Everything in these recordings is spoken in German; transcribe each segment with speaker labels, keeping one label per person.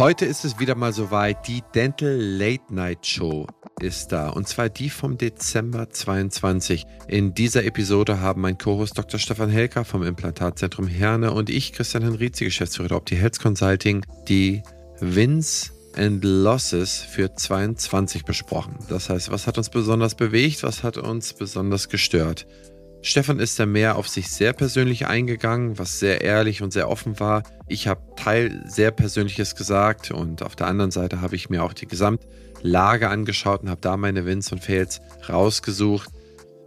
Speaker 1: Heute ist es wieder mal soweit. Die Dental Late Night Show ist da. Und zwar die vom Dezember 22. In dieser Episode haben mein Co-Host Dr. Stefan Helker vom Implantatzentrum Herne und ich, Christian Henrizi, Geschäftsführer der Opti Health Consulting, die Wins and Losses für 22 besprochen. Das heißt, was hat uns besonders bewegt, was hat uns besonders gestört? Stefan ist da mehr auf sich sehr persönlich eingegangen, was sehr ehrlich und sehr offen war. Ich habe Teil sehr Persönliches gesagt und auf der anderen Seite habe ich mir auch die Gesamtlage angeschaut und habe da meine Wins und Fails rausgesucht.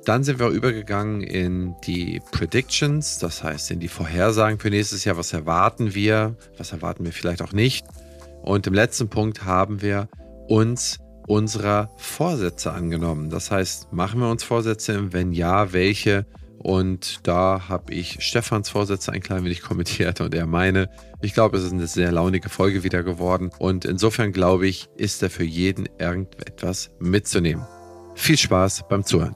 Speaker 1: Dann sind wir übergegangen in die Predictions, das heißt in die Vorhersagen für nächstes Jahr. Was erwarten wir? Was erwarten wir vielleicht auch nicht? Und im letzten Punkt haben wir uns unserer Vorsätze angenommen. Das heißt, machen wir uns Vorsätze? Wenn ja, welche? Und da habe ich Stefans Vorsätze ein klein wenig kommentiert und er meine. Ich glaube, es ist eine sehr launige Folge wieder geworden. Und insofern glaube ich, ist da für jeden irgendetwas mitzunehmen. Viel Spaß beim Zuhören.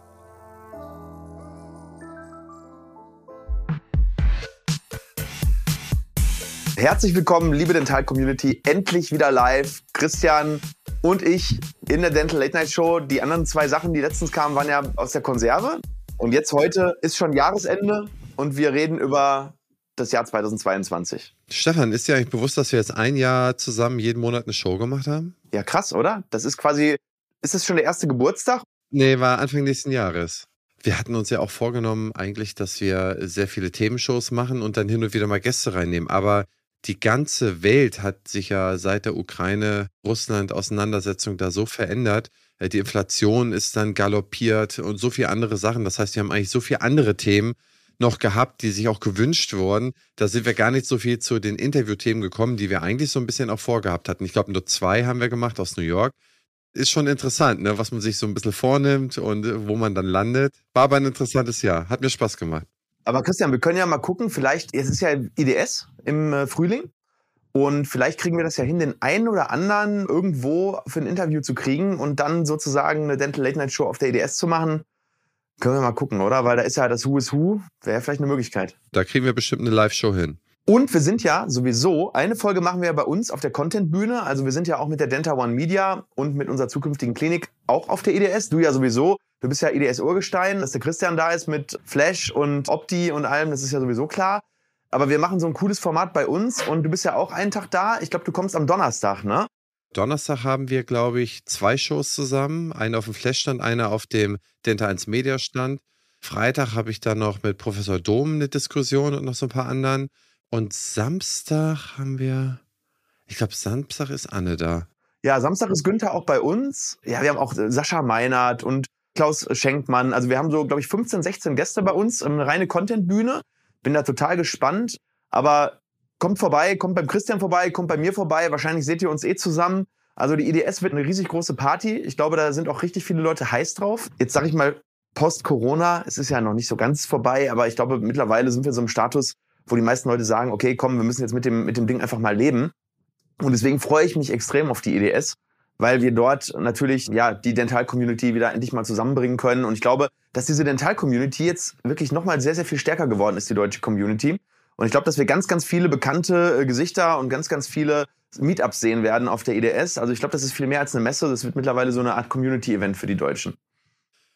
Speaker 2: Herzlich willkommen, liebe Dental Community, endlich wieder live. Christian und ich in der Dental Late Night Show. Die anderen zwei Sachen, die letztens kamen, waren ja aus der Konserve. Und jetzt heute ist schon Jahresende und wir reden über das Jahr 2022.
Speaker 1: Stefan, ist dir eigentlich bewusst, dass wir jetzt ein Jahr zusammen jeden Monat eine Show gemacht haben?
Speaker 2: Ja, krass, oder? Das ist quasi, ist das schon der erste Geburtstag?
Speaker 1: Nee, war Anfang nächsten Jahres. Wir hatten uns ja auch vorgenommen, eigentlich, dass wir sehr viele Themenshows machen und dann hin und wieder mal Gäste reinnehmen. Aber die ganze Welt hat sich ja seit der Ukraine-Russland-Auseinandersetzung da so verändert. Äh, die Inflation ist dann galoppiert und so viele andere Sachen. Das heißt, wir haben eigentlich so viele andere Themen noch gehabt, die sich auch gewünscht wurden. Da sind wir gar nicht so viel zu den Interviewthemen gekommen, die wir eigentlich so ein bisschen auch vorgehabt hatten. Ich glaube, nur zwei haben wir gemacht aus New York. Ist schon interessant, ne, was man sich so ein bisschen vornimmt und wo man dann landet. War aber ein interessantes Jahr. Hat mir Spaß gemacht.
Speaker 2: Aber Christian, wir können ja mal gucken, vielleicht, es ist ja IDS im äh, Frühling. Und vielleicht kriegen wir das ja hin, den einen oder anderen irgendwo für ein Interview zu kriegen und dann sozusagen eine Dental Late Night Show auf der IDS zu machen. Können wir mal gucken, oder? Weil da ist ja das Who is Who. Wäre vielleicht eine Möglichkeit.
Speaker 1: Da kriegen wir bestimmt eine Live-Show hin.
Speaker 2: Und wir sind ja sowieso, eine Folge machen wir ja bei uns auf der Content-Bühne. Also wir sind ja auch mit der Denta One Media und mit unserer zukünftigen Klinik auch auf der IDS. Du ja sowieso. Du bist ja IDS-Urgestein, dass der Christian da ist mit Flash und Opti und allem, das ist ja sowieso klar. Aber wir machen so ein cooles Format bei uns und du bist ja auch einen Tag da. Ich glaube, du kommst am Donnerstag, ne?
Speaker 1: Donnerstag haben wir, glaube ich, zwei Shows zusammen. Eine auf dem Flash-Stand, eine auf dem Denta 1 Media-Stand. Freitag habe ich dann noch mit Professor Dom eine Diskussion und noch so ein paar anderen. Und Samstag haben wir, ich glaube, Samstag ist Anne da.
Speaker 2: Ja, Samstag ist Günther auch bei uns. Ja, wir haben auch Sascha Meinert und Klaus Schenkmann. Also wir haben so, glaube ich, 15, 16 Gäste bei uns, eine reine Content-Bühne. Bin da total gespannt. Aber kommt vorbei, kommt beim Christian vorbei, kommt bei mir vorbei. Wahrscheinlich seht ihr uns eh zusammen. Also die IDS wird eine riesig große Party. Ich glaube, da sind auch richtig viele Leute heiß drauf. Jetzt sage ich mal, Post-Corona, es ist ja noch nicht so ganz vorbei, aber ich glaube, mittlerweile sind wir so im Status, wo die meisten Leute sagen, okay, komm, wir müssen jetzt mit dem, mit dem Ding einfach mal leben. Und deswegen freue ich mich extrem auf die IDS weil wir dort natürlich ja die Dental-Community wieder endlich mal zusammenbringen können. Und ich glaube, dass diese Dental-Community jetzt wirklich nochmal sehr, sehr viel stärker geworden ist, die deutsche Community. Und ich glaube, dass wir ganz, ganz viele bekannte äh, Gesichter und ganz, ganz viele Meetups sehen werden auf der IDS. Also ich glaube, das ist viel mehr als eine Messe. Das wird mittlerweile so eine Art Community-Event für die Deutschen.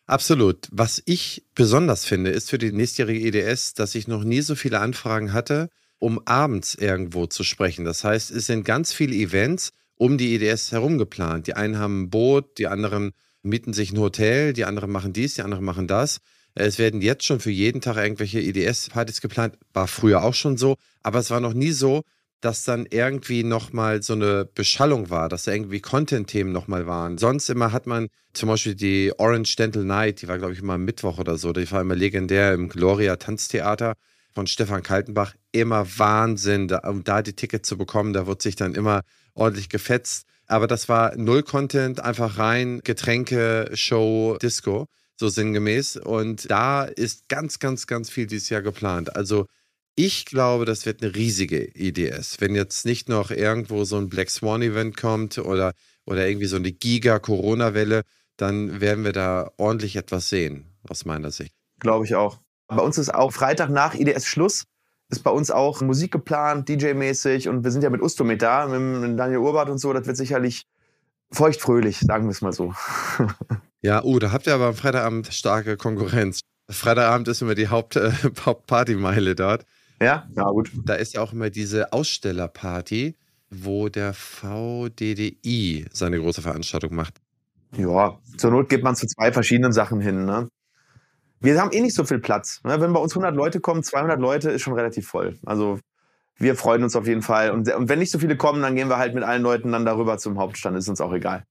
Speaker 1: Absolut. Was ich besonders finde, ist für die nächstjährige IDS, dass ich noch nie so viele Anfragen hatte, um abends irgendwo zu sprechen. Das heißt, es sind ganz viele Events, um die EDS herum geplant. Die einen haben ein Boot, die anderen mieten sich ein Hotel, die anderen machen dies, die anderen machen das. Es werden jetzt schon für jeden Tag irgendwelche EDS-Partys geplant. War früher auch schon so, aber es war noch nie so, dass dann irgendwie nochmal so eine Beschallung war, dass da irgendwie Content-Themen nochmal waren. Sonst immer hat man zum Beispiel die Orange Dental Night, die war, glaube ich, immer am Mittwoch oder so, die war immer legendär im Gloria Tanztheater von Stefan Kaltenbach. Immer Wahnsinn, da, um da die Tickets zu bekommen, da wird sich dann immer ordentlich gefetzt. Aber das war null Content, einfach rein Getränke, Show, Disco, so sinngemäß. Und da ist ganz, ganz, ganz viel dieses Jahr geplant. Also ich glaube, das wird eine riesige IDS. Wenn jetzt nicht noch irgendwo so ein Black Swan Event kommt oder, oder irgendwie so eine Giga-Corona-Welle, dann werden wir da ordentlich etwas sehen, aus meiner Sicht.
Speaker 2: Glaube ich auch. Bei uns ist auch Freitag nach IDS Schluss. ist bei uns auch Musik geplant, DJ-mäßig und wir sind ja mit Usto mit da, mit Daniel Urbart und so. Das wird sicherlich feuchtfröhlich, sagen wir es mal so.
Speaker 1: ja, uh, da habt ihr aber am Freitagabend starke Konkurrenz. Freitagabend ist immer die Haupt, äh, Hauptpartymeile dort.
Speaker 2: Ja, ja, gut.
Speaker 1: Da ist ja auch immer diese Ausstellerparty, wo der VDDI seine große Veranstaltung macht.
Speaker 2: Ja, zur Not geht man zu zwei verschiedenen Sachen hin. Ne? Wir haben eh nicht so viel Platz. Ne? Wenn bei uns 100 Leute kommen, 200 Leute ist schon relativ voll. Also wir freuen uns auf jeden Fall. Und, und wenn nicht so viele kommen, dann gehen wir halt mit allen Leuten dann darüber zum Hauptstand. Ist uns auch egal.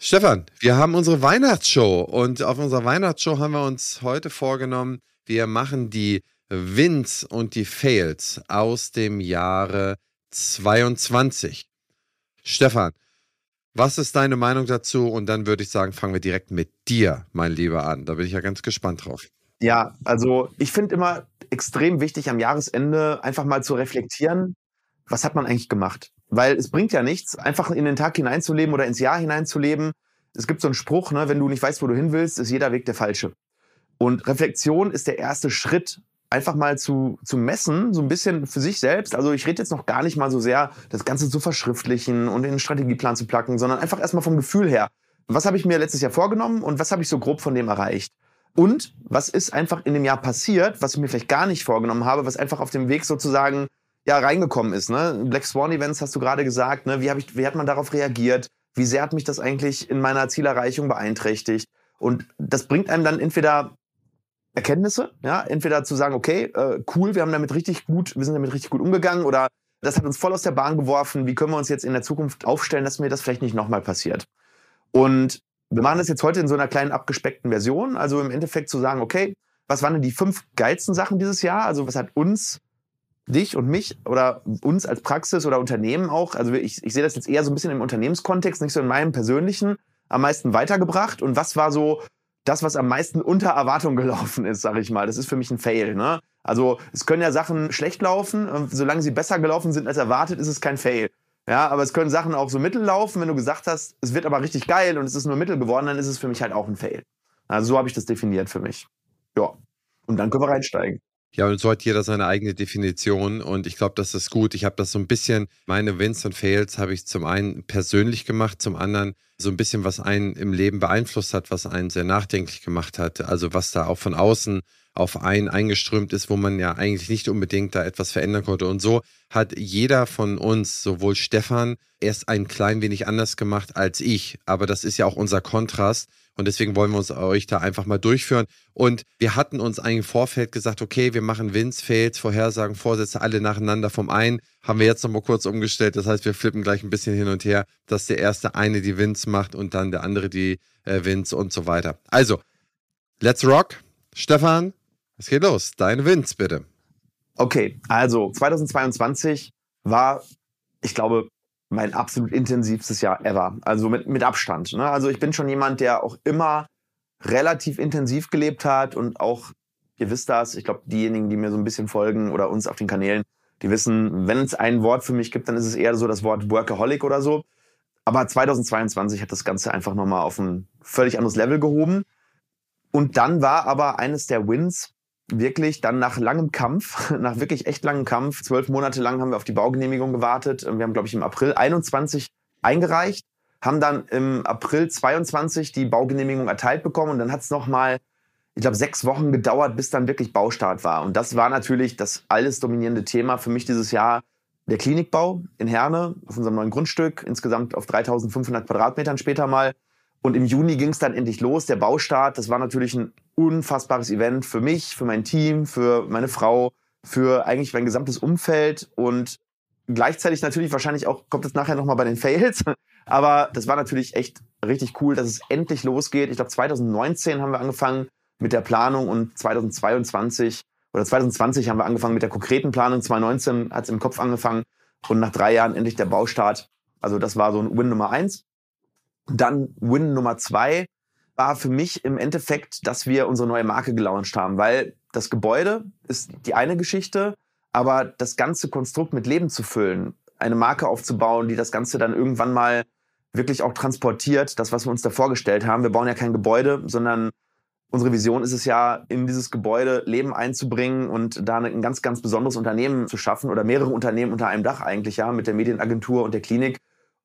Speaker 1: Stefan, wir haben unsere Weihnachtsshow und auf unserer Weihnachtsshow haben wir uns heute vorgenommen, wir machen die Wins und die Fails aus dem Jahre 22. Stefan, was ist deine Meinung dazu? Und dann würde ich sagen, fangen wir direkt mit dir, mein Lieber, an. Da bin ich ja ganz gespannt drauf.
Speaker 2: Ja, also ich finde immer extrem wichtig, am Jahresende einfach mal zu reflektieren, was hat man eigentlich gemacht? Weil es bringt ja nichts, einfach in den Tag hineinzuleben oder ins Jahr hineinzuleben. Es gibt so einen Spruch, ne, wenn du nicht weißt, wo du hin willst, ist jeder Weg der falsche. Und Reflexion ist der erste Schritt, einfach mal zu, zu messen, so ein bisschen für sich selbst. Also ich rede jetzt noch gar nicht mal so sehr, das Ganze zu verschriftlichen und in den Strategieplan zu placken, sondern einfach erstmal vom Gefühl her. Was habe ich mir letztes Jahr vorgenommen und was habe ich so grob von dem erreicht? Und was ist einfach in dem Jahr passiert, was ich mir vielleicht gar nicht vorgenommen habe, was einfach auf dem Weg sozusagen ja reingekommen ist. Ne? Black Swan Events hast du gerade gesagt. Ne? Wie, ich, wie hat man darauf reagiert? Wie sehr hat mich das eigentlich in meiner Zielerreichung beeinträchtigt? Und das bringt einem dann entweder Erkenntnisse, ja, entweder zu sagen, okay, äh, cool, wir haben damit richtig gut, wir sind damit richtig gut umgegangen oder das hat uns voll aus der Bahn geworfen, wie können wir uns jetzt in der Zukunft aufstellen, dass mir das vielleicht nicht nochmal passiert. Und wir machen das jetzt heute in so einer kleinen abgespeckten Version, also im Endeffekt zu sagen, okay, was waren denn die fünf geilsten Sachen dieses Jahr? Also was hat uns, dich und mich oder uns als Praxis oder Unternehmen auch, also ich, ich sehe das jetzt eher so ein bisschen im Unternehmenskontext, nicht so in meinem persönlichen, am meisten weitergebracht und was war so das, was am meisten unter Erwartung gelaufen ist, sage ich mal. Das ist für mich ein Fail. Ne? Also es können ja Sachen schlecht laufen. Solange sie besser gelaufen sind als erwartet, ist es kein Fail. Ja, aber es können Sachen auch so mittel laufen. Wenn du gesagt hast, es wird aber richtig geil und es ist nur mittel geworden, dann ist es für mich halt auch ein Fail. Also so habe ich das definiert für mich. Ja. Und dann können wir reinsteigen.
Speaker 1: Ja, und so hat jeder seine eigene Definition und ich glaube, das ist gut. Ich habe das so ein bisschen, meine Wins und Fails habe ich zum einen persönlich gemacht, zum anderen so ein bisschen, was einen im Leben beeinflusst hat, was einen sehr nachdenklich gemacht hat. Also was da auch von außen auf einen eingeströmt ist, wo man ja eigentlich nicht unbedingt da etwas verändern konnte. Und so hat jeder von uns, sowohl Stefan, erst ein klein wenig anders gemacht als ich. Aber das ist ja auch unser Kontrast. Und deswegen wollen wir uns euch da einfach mal durchführen. Und wir hatten uns eigentlich im Vorfeld gesagt, okay, wir machen Wins, Fails, Vorhersagen, Vorsätze alle nacheinander vom einen. Haben wir jetzt nochmal kurz umgestellt. Das heißt, wir flippen gleich ein bisschen hin und her, dass der erste eine die Wins macht und dann der andere die äh, Wins und so weiter. Also, let's rock. Stefan, es geht los. Deine Wins, bitte.
Speaker 2: Okay, also 2022 war, ich glaube, mein absolut intensivstes Jahr ever. Also mit, mit Abstand. Ne? Also ich bin schon jemand, der auch immer relativ intensiv gelebt hat und auch, ihr wisst das, ich glaube, diejenigen, die mir so ein bisschen folgen oder uns auf den Kanälen, die wissen, wenn es ein Wort für mich gibt, dann ist es eher so das Wort Workaholic oder so. Aber 2022 hat das Ganze einfach nochmal auf ein völlig anderes Level gehoben. Und dann war aber eines der Wins wirklich dann nach langem Kampf, nach wirklich echt langem Kampf, zwölf Monate lang haben wir auf die Baugenehmigung gewartet. Wir haben, glaube ich, im April 21 eingereicht, haben dann im April 22 die Baugenehmigung erteilt bekommen und dann hat es nochmal, ich glaube, sechs Wochen gedauert, bis dann wirklich Baustart war. Und das war natürlich das alles dominierende Thema für mich dieses Jahr. Der Klinikbau in Herne auf unserem neuen Grundstück, insgesamt auf 3500 Quadratmetern später mal. Und im Juni ging es dann endlich los, der Baustart. Das war natürlich ein unfassbares Event für mich, für mein Team, für meine Frau, für eigentlich mein gesamtes Umfeld und gleichzeitig natürlich wahrscheinlich auch, kommt es nachher nochmal bei den Fails, aber das war natürlich echt richtig cool, dass es endlich losgeht. Ich glaube, 2019 haben wir angefangen mit der Planung und 2022 oder 2020 haben wir angefangen mit der konkreten Planung. 2019 hat es im Kopf angefangen und nach drei Jahren endlich der Baustart. Also das war so ein Win Nummer eins. Dann Win Nummer zwei war für mich im Endeffekt, dass wir unsere neue Marke gelauncht haben, weil das Gebäude ist die eine Geschichte, aber das ganze Konstrukt mit Leben zu füllen, eine Marke aufzubauen, die das Ganze dann irgendwann mal wirklich auch transportiert, das, was wir uns da vorgestellt haben. Wir bauen ja kein Gebäude, sondern unsere Vision ist es ja, in dieses Gebäude Leben einzubringen und da ein ganz, ganz besonderes Unternehmen zu schaffen oder mehrere Unternehmen unter einem Dach eigentlich, ja, mit der Medienagentur und der Klinik.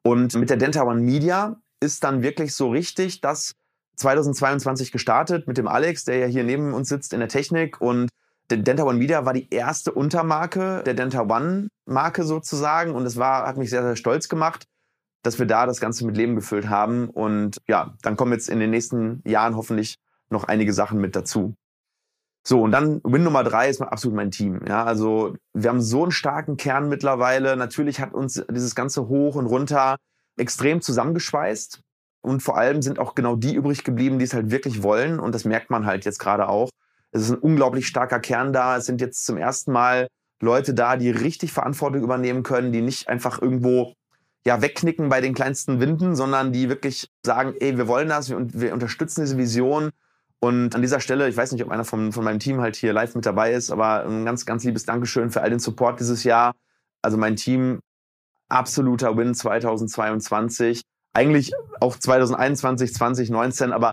Speaker 2: Und mit der Denta One Media ist dann wirklich so richtig, dass 2022 gestartet mit dem Alex, der ja hier neben uns sitzt in der Technik und der Denta One Media war die erste Untermarke der Denta One Marke sozusagen und es war, hat mich sehr, sehr stolz gemacht, dass wir da das Ganze mit Leben gefüllt haben und ja, dann kommen jetzt in den nächsten Jahren hoffentlich noch einige Sachen mit dazu. So, und dann Win Nummer drei ist absolut mein Team. Ja, also wir haben so einen starken Kern mittlerweile. Natürlich hat uns dieses ganze Hoch und runter extrem zusammengeschweißt. Und vor allem sind auch genau die übrig geblieben, die es halt wirklich wollen. Und das merkt man halt jetzt gerade auch. Es ist ein unglaublich starker Kern da. Es sind jetzt zum ersten Mal Leute da, die richtig Verantwortung übernehmen können, die nicht einfach irgendwo ja, wegknicken bei den kleinsten Winden, sondern die wirklich sagen, ey, wir wollen das, wir, wir unterstützen diese Vision und an dieser Stelle, ich weiß nicht, ob einer von, von meinem Team halt hier live mit dabei ist, aber ein ganz, ganz liebes Dankeschön für all den Support dieses Jahr. Also mein Team, absoluter Win 2022. Eigentlich auch 2021, 2019, aber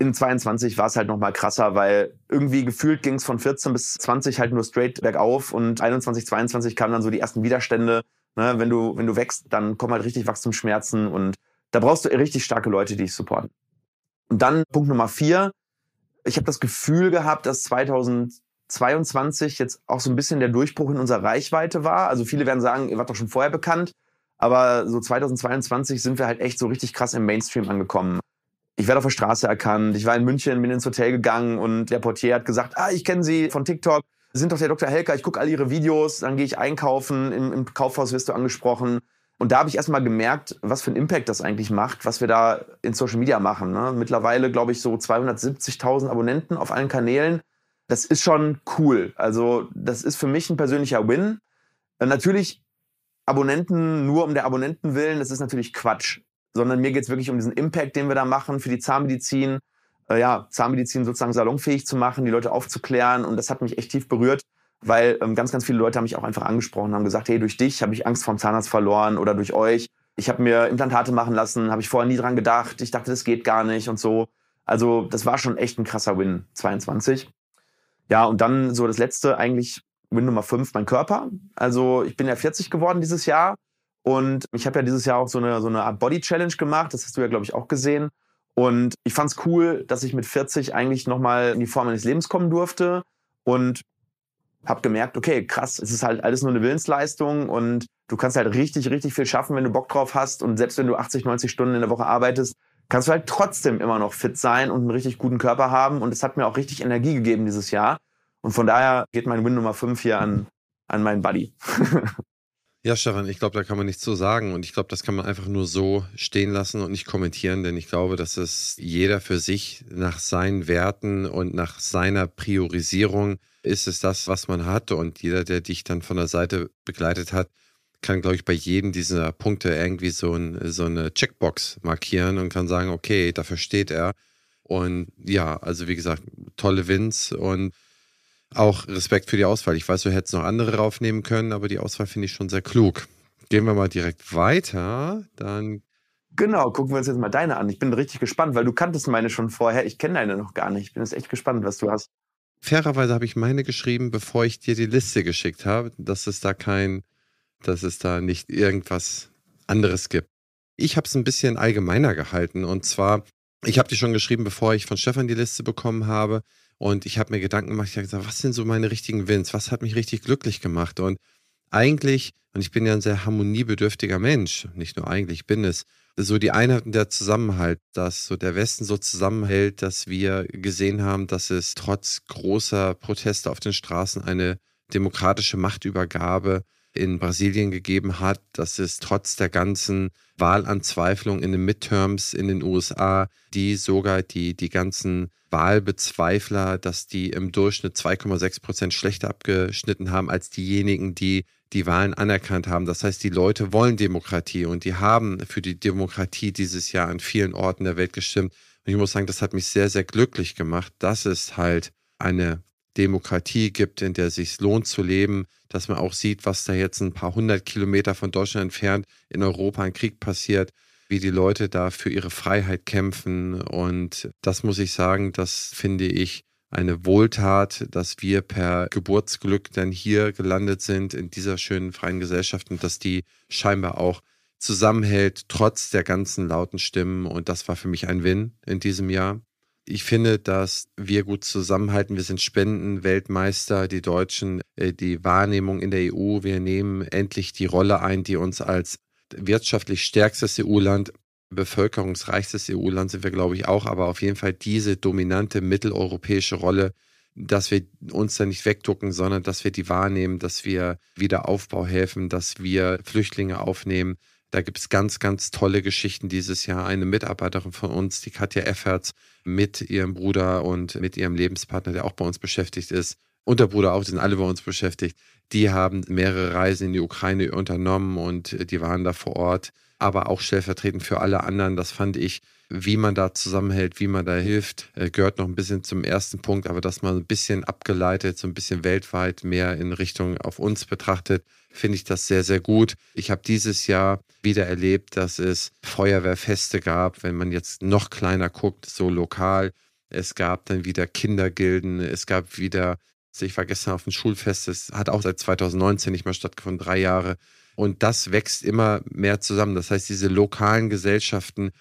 Speaker 2: in 22 war es halt nochmal krasser, weil irgendwie gefühlt ging es von 14 bis 20 halt nur straight bergauf und 21, 22 kamen dann so die ersten Widerstände. Ne? Wenn du, wenn du wächst, dann kommen halt richtig Wachstumsschmerzen und da brauchst du richtig starke Leute, die dich supporten. Und dann Punkt Nummer vier. Ich habe das Gefühl gehabt, dass 2022 jetzt auch so ein bisschen der Durchbruch in unserer Reichweite war. Also viele werden sagen, ihr wart doch schon vorher bekannt. Aber so 2022 sind wir halt echt so richtig krass im Mainstream angekommen. Ich werde auf der Straße erkannt. Ich war in München, bin ins Hotel gegangen und der Portier hat gesagt, ah, ich kenne Sie von TikTok. Sie sind doch der Dr. Helker. Ich gucke all Ihre Videos. Dann gehe ich einkaufen. Im, Im Kaufhaus wirst du angesprochen. Und da habe ich erstmal gemerkt, was für einen Impact das eigentlich macht, was wir da in Social Media machen. Ne? Mittlerweile, glaube ich, so 270.000 Abonnenten auf allen Kanälen. Das ist schon cool. Also, das ist für mich ein persönlicher Win. Äh, natürlich, Abonnenten nur um der Abonnenten willen, das ist natürlich Quatsch. Sondern mir geht es wirklich um diesen Impact, den wir da machen für die Zahnmedizin. Äh, ja, Zahnmedizin sozusagen salonfähig zu machen, die Leute aufzuklären. Und das hat mich echt tief berührt weil ähm, ganz, ganz viele Leute haben mich auch einfach angesprochen, haben gesagt, hey, durch dich habe ich Angst vorm Zahnarzt verloren oder durch euch. Ich habe mir Implantate machen lassen, habe ich vorher nie dran gedacht. Ich dachte, das geht gar nicht und so. Also das war schon echt ein krasser Win 22. Ja, und dann so das letzte eigentlich Win Nummer 5, mein Körper. Also ich bin ja 40 geworden dieses Jahr und ich habe ja dieses Jahr auch so eine, so eine Art Body Challenge gemacht. Das hast du ja, glaube ich, auch gesehen. Und ich fand es cool, dass ich mit 40 eigentlich nochmal in die Form meines Lebens kommen durfte. Und habe gemerkt, okay, krass, es ist halt alles nur eine Willensleistung und du kannst halt richtig, richtig viel schaffen, wenn du Bock drauf hast. Und selbst wenn du 80, 90 Stunden in der Woche arbeitest, kannst du halt trotzdem immer noch fit sein und einen richtig guten Körper haben. Und es hat mir auch richtig Energie gegeben dieses Jahr. Und von daher geht mein Win Nummer 5 hier an, an meinen Buddy.
Speaker 1: Ja, Stefan, ich glaube, da kann man nichts zu sagen. Und ich glaube, das kann man einfach nur so stehen lassen und nicht kommentieren, denn ich glaube, dass es jeder für sich nach seinen Werten und nach seiner Priorisierung ist es das, was man hat. Und jeder, der dich dann von der Seite begleitet hat, kann, glaube ich, bei jedem dieser Punkte irgendwie so, ein, so eine Checkbox markieren und kann sagen, okay, dafür steht er. Und ja, also wie gesagt, tolle Wins und auch Respekt für die Auswahl. Ich weiß, du hättest noch andere raufnehmen können, aber die Auswahl finde ich schon sehr klug. Gehen wir mal direkt weiter. Dann.
Speaker 2: Genau, gucken wir uns jetzt mal deine an. Ich bin richtig gespannt, weil du kanntest meine schon vorher. Ich kenne deine noch gar nicht. Ich bin jetzt echt gespannt, was du hast.
Speaker 1: Fairerweise habe ich meine geschrieben, bevor ich dir die Liste geschickt habe, dass es da kein, dass es da nicht irgendwas anderes gibt. Ich habe es ein bisschen allgemeiner gehalten und zwar, ich habe die schon geschrieben, bevor ich von Stefan die Liste bekommen habe. Und ich habe mir Gedanken gemacht, ich habe gesagt, was sind so meine richtigen Wins? Was hat mich richtig glücklich gemacht? Und eigentlich, und ich bin ja ein sehr harmoniebedürftiger Mensch, nicht nur eigentlich, ich bin es, so die Einheit und der Zusammenhalt, dass so der Westen so zusammenhält, dass wir gesehen haben, dass es trotz großer Proteste auf den Straßen eine demokratische Machtübergabe in Brasilien gegeben hat, dass es trotz der ganzen Wahlanzweiflung in den Midterms in den USA, die sogar die, die ganzen Wahlbezweifler, dass die im Durchschnitt 2,6 Prozent schlechter abgeschnitten haben als diejenigen, die die Wahlen anerkannt haben. Das heißt, die Leute wollen Demokratie und die haben für die Demokratie dieses Jahr an vielen Orten der Welt gestimmt. Und ich muss sagen, das hat mich sehr, sehr glücklich gemacht, dass es halt eine Demokratie gibt, in der es sich lohnt zu leben, dass man auch sieht, was da jetzt ein paar hundert Kilometer von Deutschland entfernt in Europa ein Krieg passiert, wie die Leute da für ihre Freiheit kämpfen. Und das muss ich sagen, das finde ich eine Wohltat, dass wir per Geburtsglück dann hier gelandet sind in dieser schönen freien Gesellschaft und dass die scheinbar auch zusammenhält, trotz der ganzen lauten Stimmen. Und das war für mich ein Win in diesem Jahr. Ich finde, dass wir gut zusammenhalten. Wir sind Spendenweltmeister, die Deutschen, äh, die Wahrnehmung in der EU. Wir nehmen endlich die Rolle ein, die uns als wirtschaftlich stärkstes EU-Land, bevölkerungsreichstes EU-Land sind wir, glaube ich, auch, aber auf jeden Fall diese dominante mitteleuropäische Rolle, dass wir uns da nicht wegducken, sondern dass wir die wahrnehmen, dass wir wieder Aufbau helfen, dass wir Flüchtlinge aufnehmen, da gibt es ganz, ganz tolle Geschichten dieses Jahr. Eine Mitarbeiterin von uns, die Katja Efferts, mit ihrem Bruder und mit ihrem Lebenspartner, der auch bei uns beschäftigt ist, und der Bruder auch, die sind alle bei uns beschäftigt. Die haben mehrere Reisen in die Ukraine unternommen und die waren da vor Ort, aber auch stellvertretend für alle anderen. Das fand ich, wie man da zusammenhält, wie man da hilft, äh, gehört noch ein bisschen zum ersten Punkt, aber dass man ein bisschen abgeleitet, so ein bisschen weltweit mehr in Richtung auf uns betrachtet, finde ich das sehr, sehr gut. Ich habe dieses Jahr wieder erlebt, dass es Feuerwehrfeste gab, wenn man jetzt noch kleiner guckt, so lokal. Es gab dann wieder Kindergilden, es gab wieder, ich war gestern auf dem Schulfest, es hat auch seit 2019 nicht mehr stattgefunden, drei Jahre. Und das wächst immer mehr zusammen. Das heißt, diese lokalen Gesellschaften,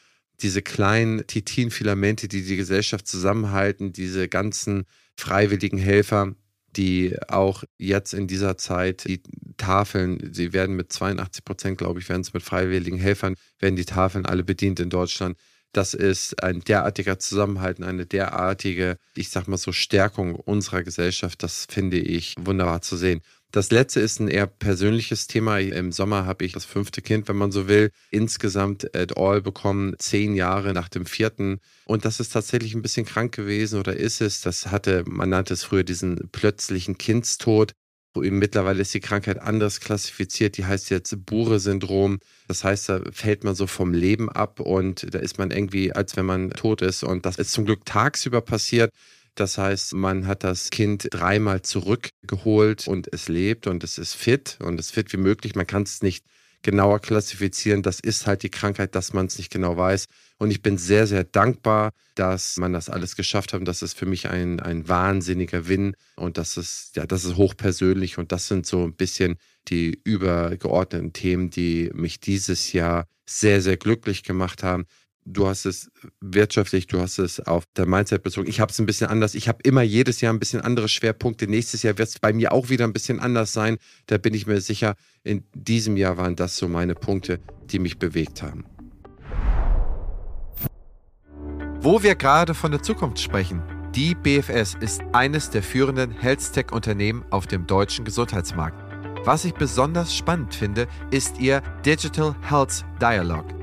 Speaker 1: diese kleinen Titinfilamente, die die Gesellschaft zusammenhalten, diese ganzen freiwilligen Helfer, die auch jetzt in dieser Zeit die Tafeln, sie werden mit 82 Prozent, glaube ich, werden es mit freiwilligen Helfern, werden die Tafeln alle bedient in Deutschland. Das ist ein derartiger Zusammenhalt, eine derartige, ich sag mal so, Stärkung unserer Gesellschaft. Das finde ich wunderbar zu sehen. Das letzte ist ein eher persönliches Thema. Im Sommer habe ich das fünfte Kind, wenn man so will, insgesamt at all bekommen, zehn Jahre nach dem vierten. Und das ist tatsächlich ein bisschen krank gewesen oder ist es. Das hatte, man nannte es früher diesen plötzlichen Kindstod. Mittlerweile ist die Krankheit anders klassifiziert. Die heißt jetzt Bure-Syndrom. Das heißt, da fällt man so vom Leben ab und da ist man irgendwie, als wenn man tot ist. Und das ist zum Glück tagsüber passiert. Das heißt, man hat das Kind dreimal zurückgeholt und es lebt und es ist fit und es fit wie möglich. Man kann es nicht genauer klassifizieren. Das ist halt die Krankheit, dass man es nicht genau weiß. Und ich bin sehr, sehr dankbar, dass man das alles geschafft hat. Und das ist für mich ein, ein wahnsinniger Win. Und das ist, ja, das ist hochpersönlich. Und das sind so ein bisschen die übergeordneten Themen, die mich dieses Jahr sehr, sehr glücklich gemacht haben du hast es wirtschaftlich, du hast es auf der Mindset bezogen. Ich habe es ein bisschen anders. Ich habe immer jedes Jahr ein bisschen andere Schwerpunkte. Nächstes Jahr wird es bei mir auch wieder ein bisschen anders sein. Da bin ich mir sicher. In diesem Jahr waren das so meine Punkte, die mich bewegt haben. Wo wir gerade von der Zukunft sprechen. Die BFS ist eines der führenden Health-Tech-Unternehmen auf dem deutschen Gesundheitsmarkt. Was ich besonders spannend finde, ist ihr Digital Health Dialogue.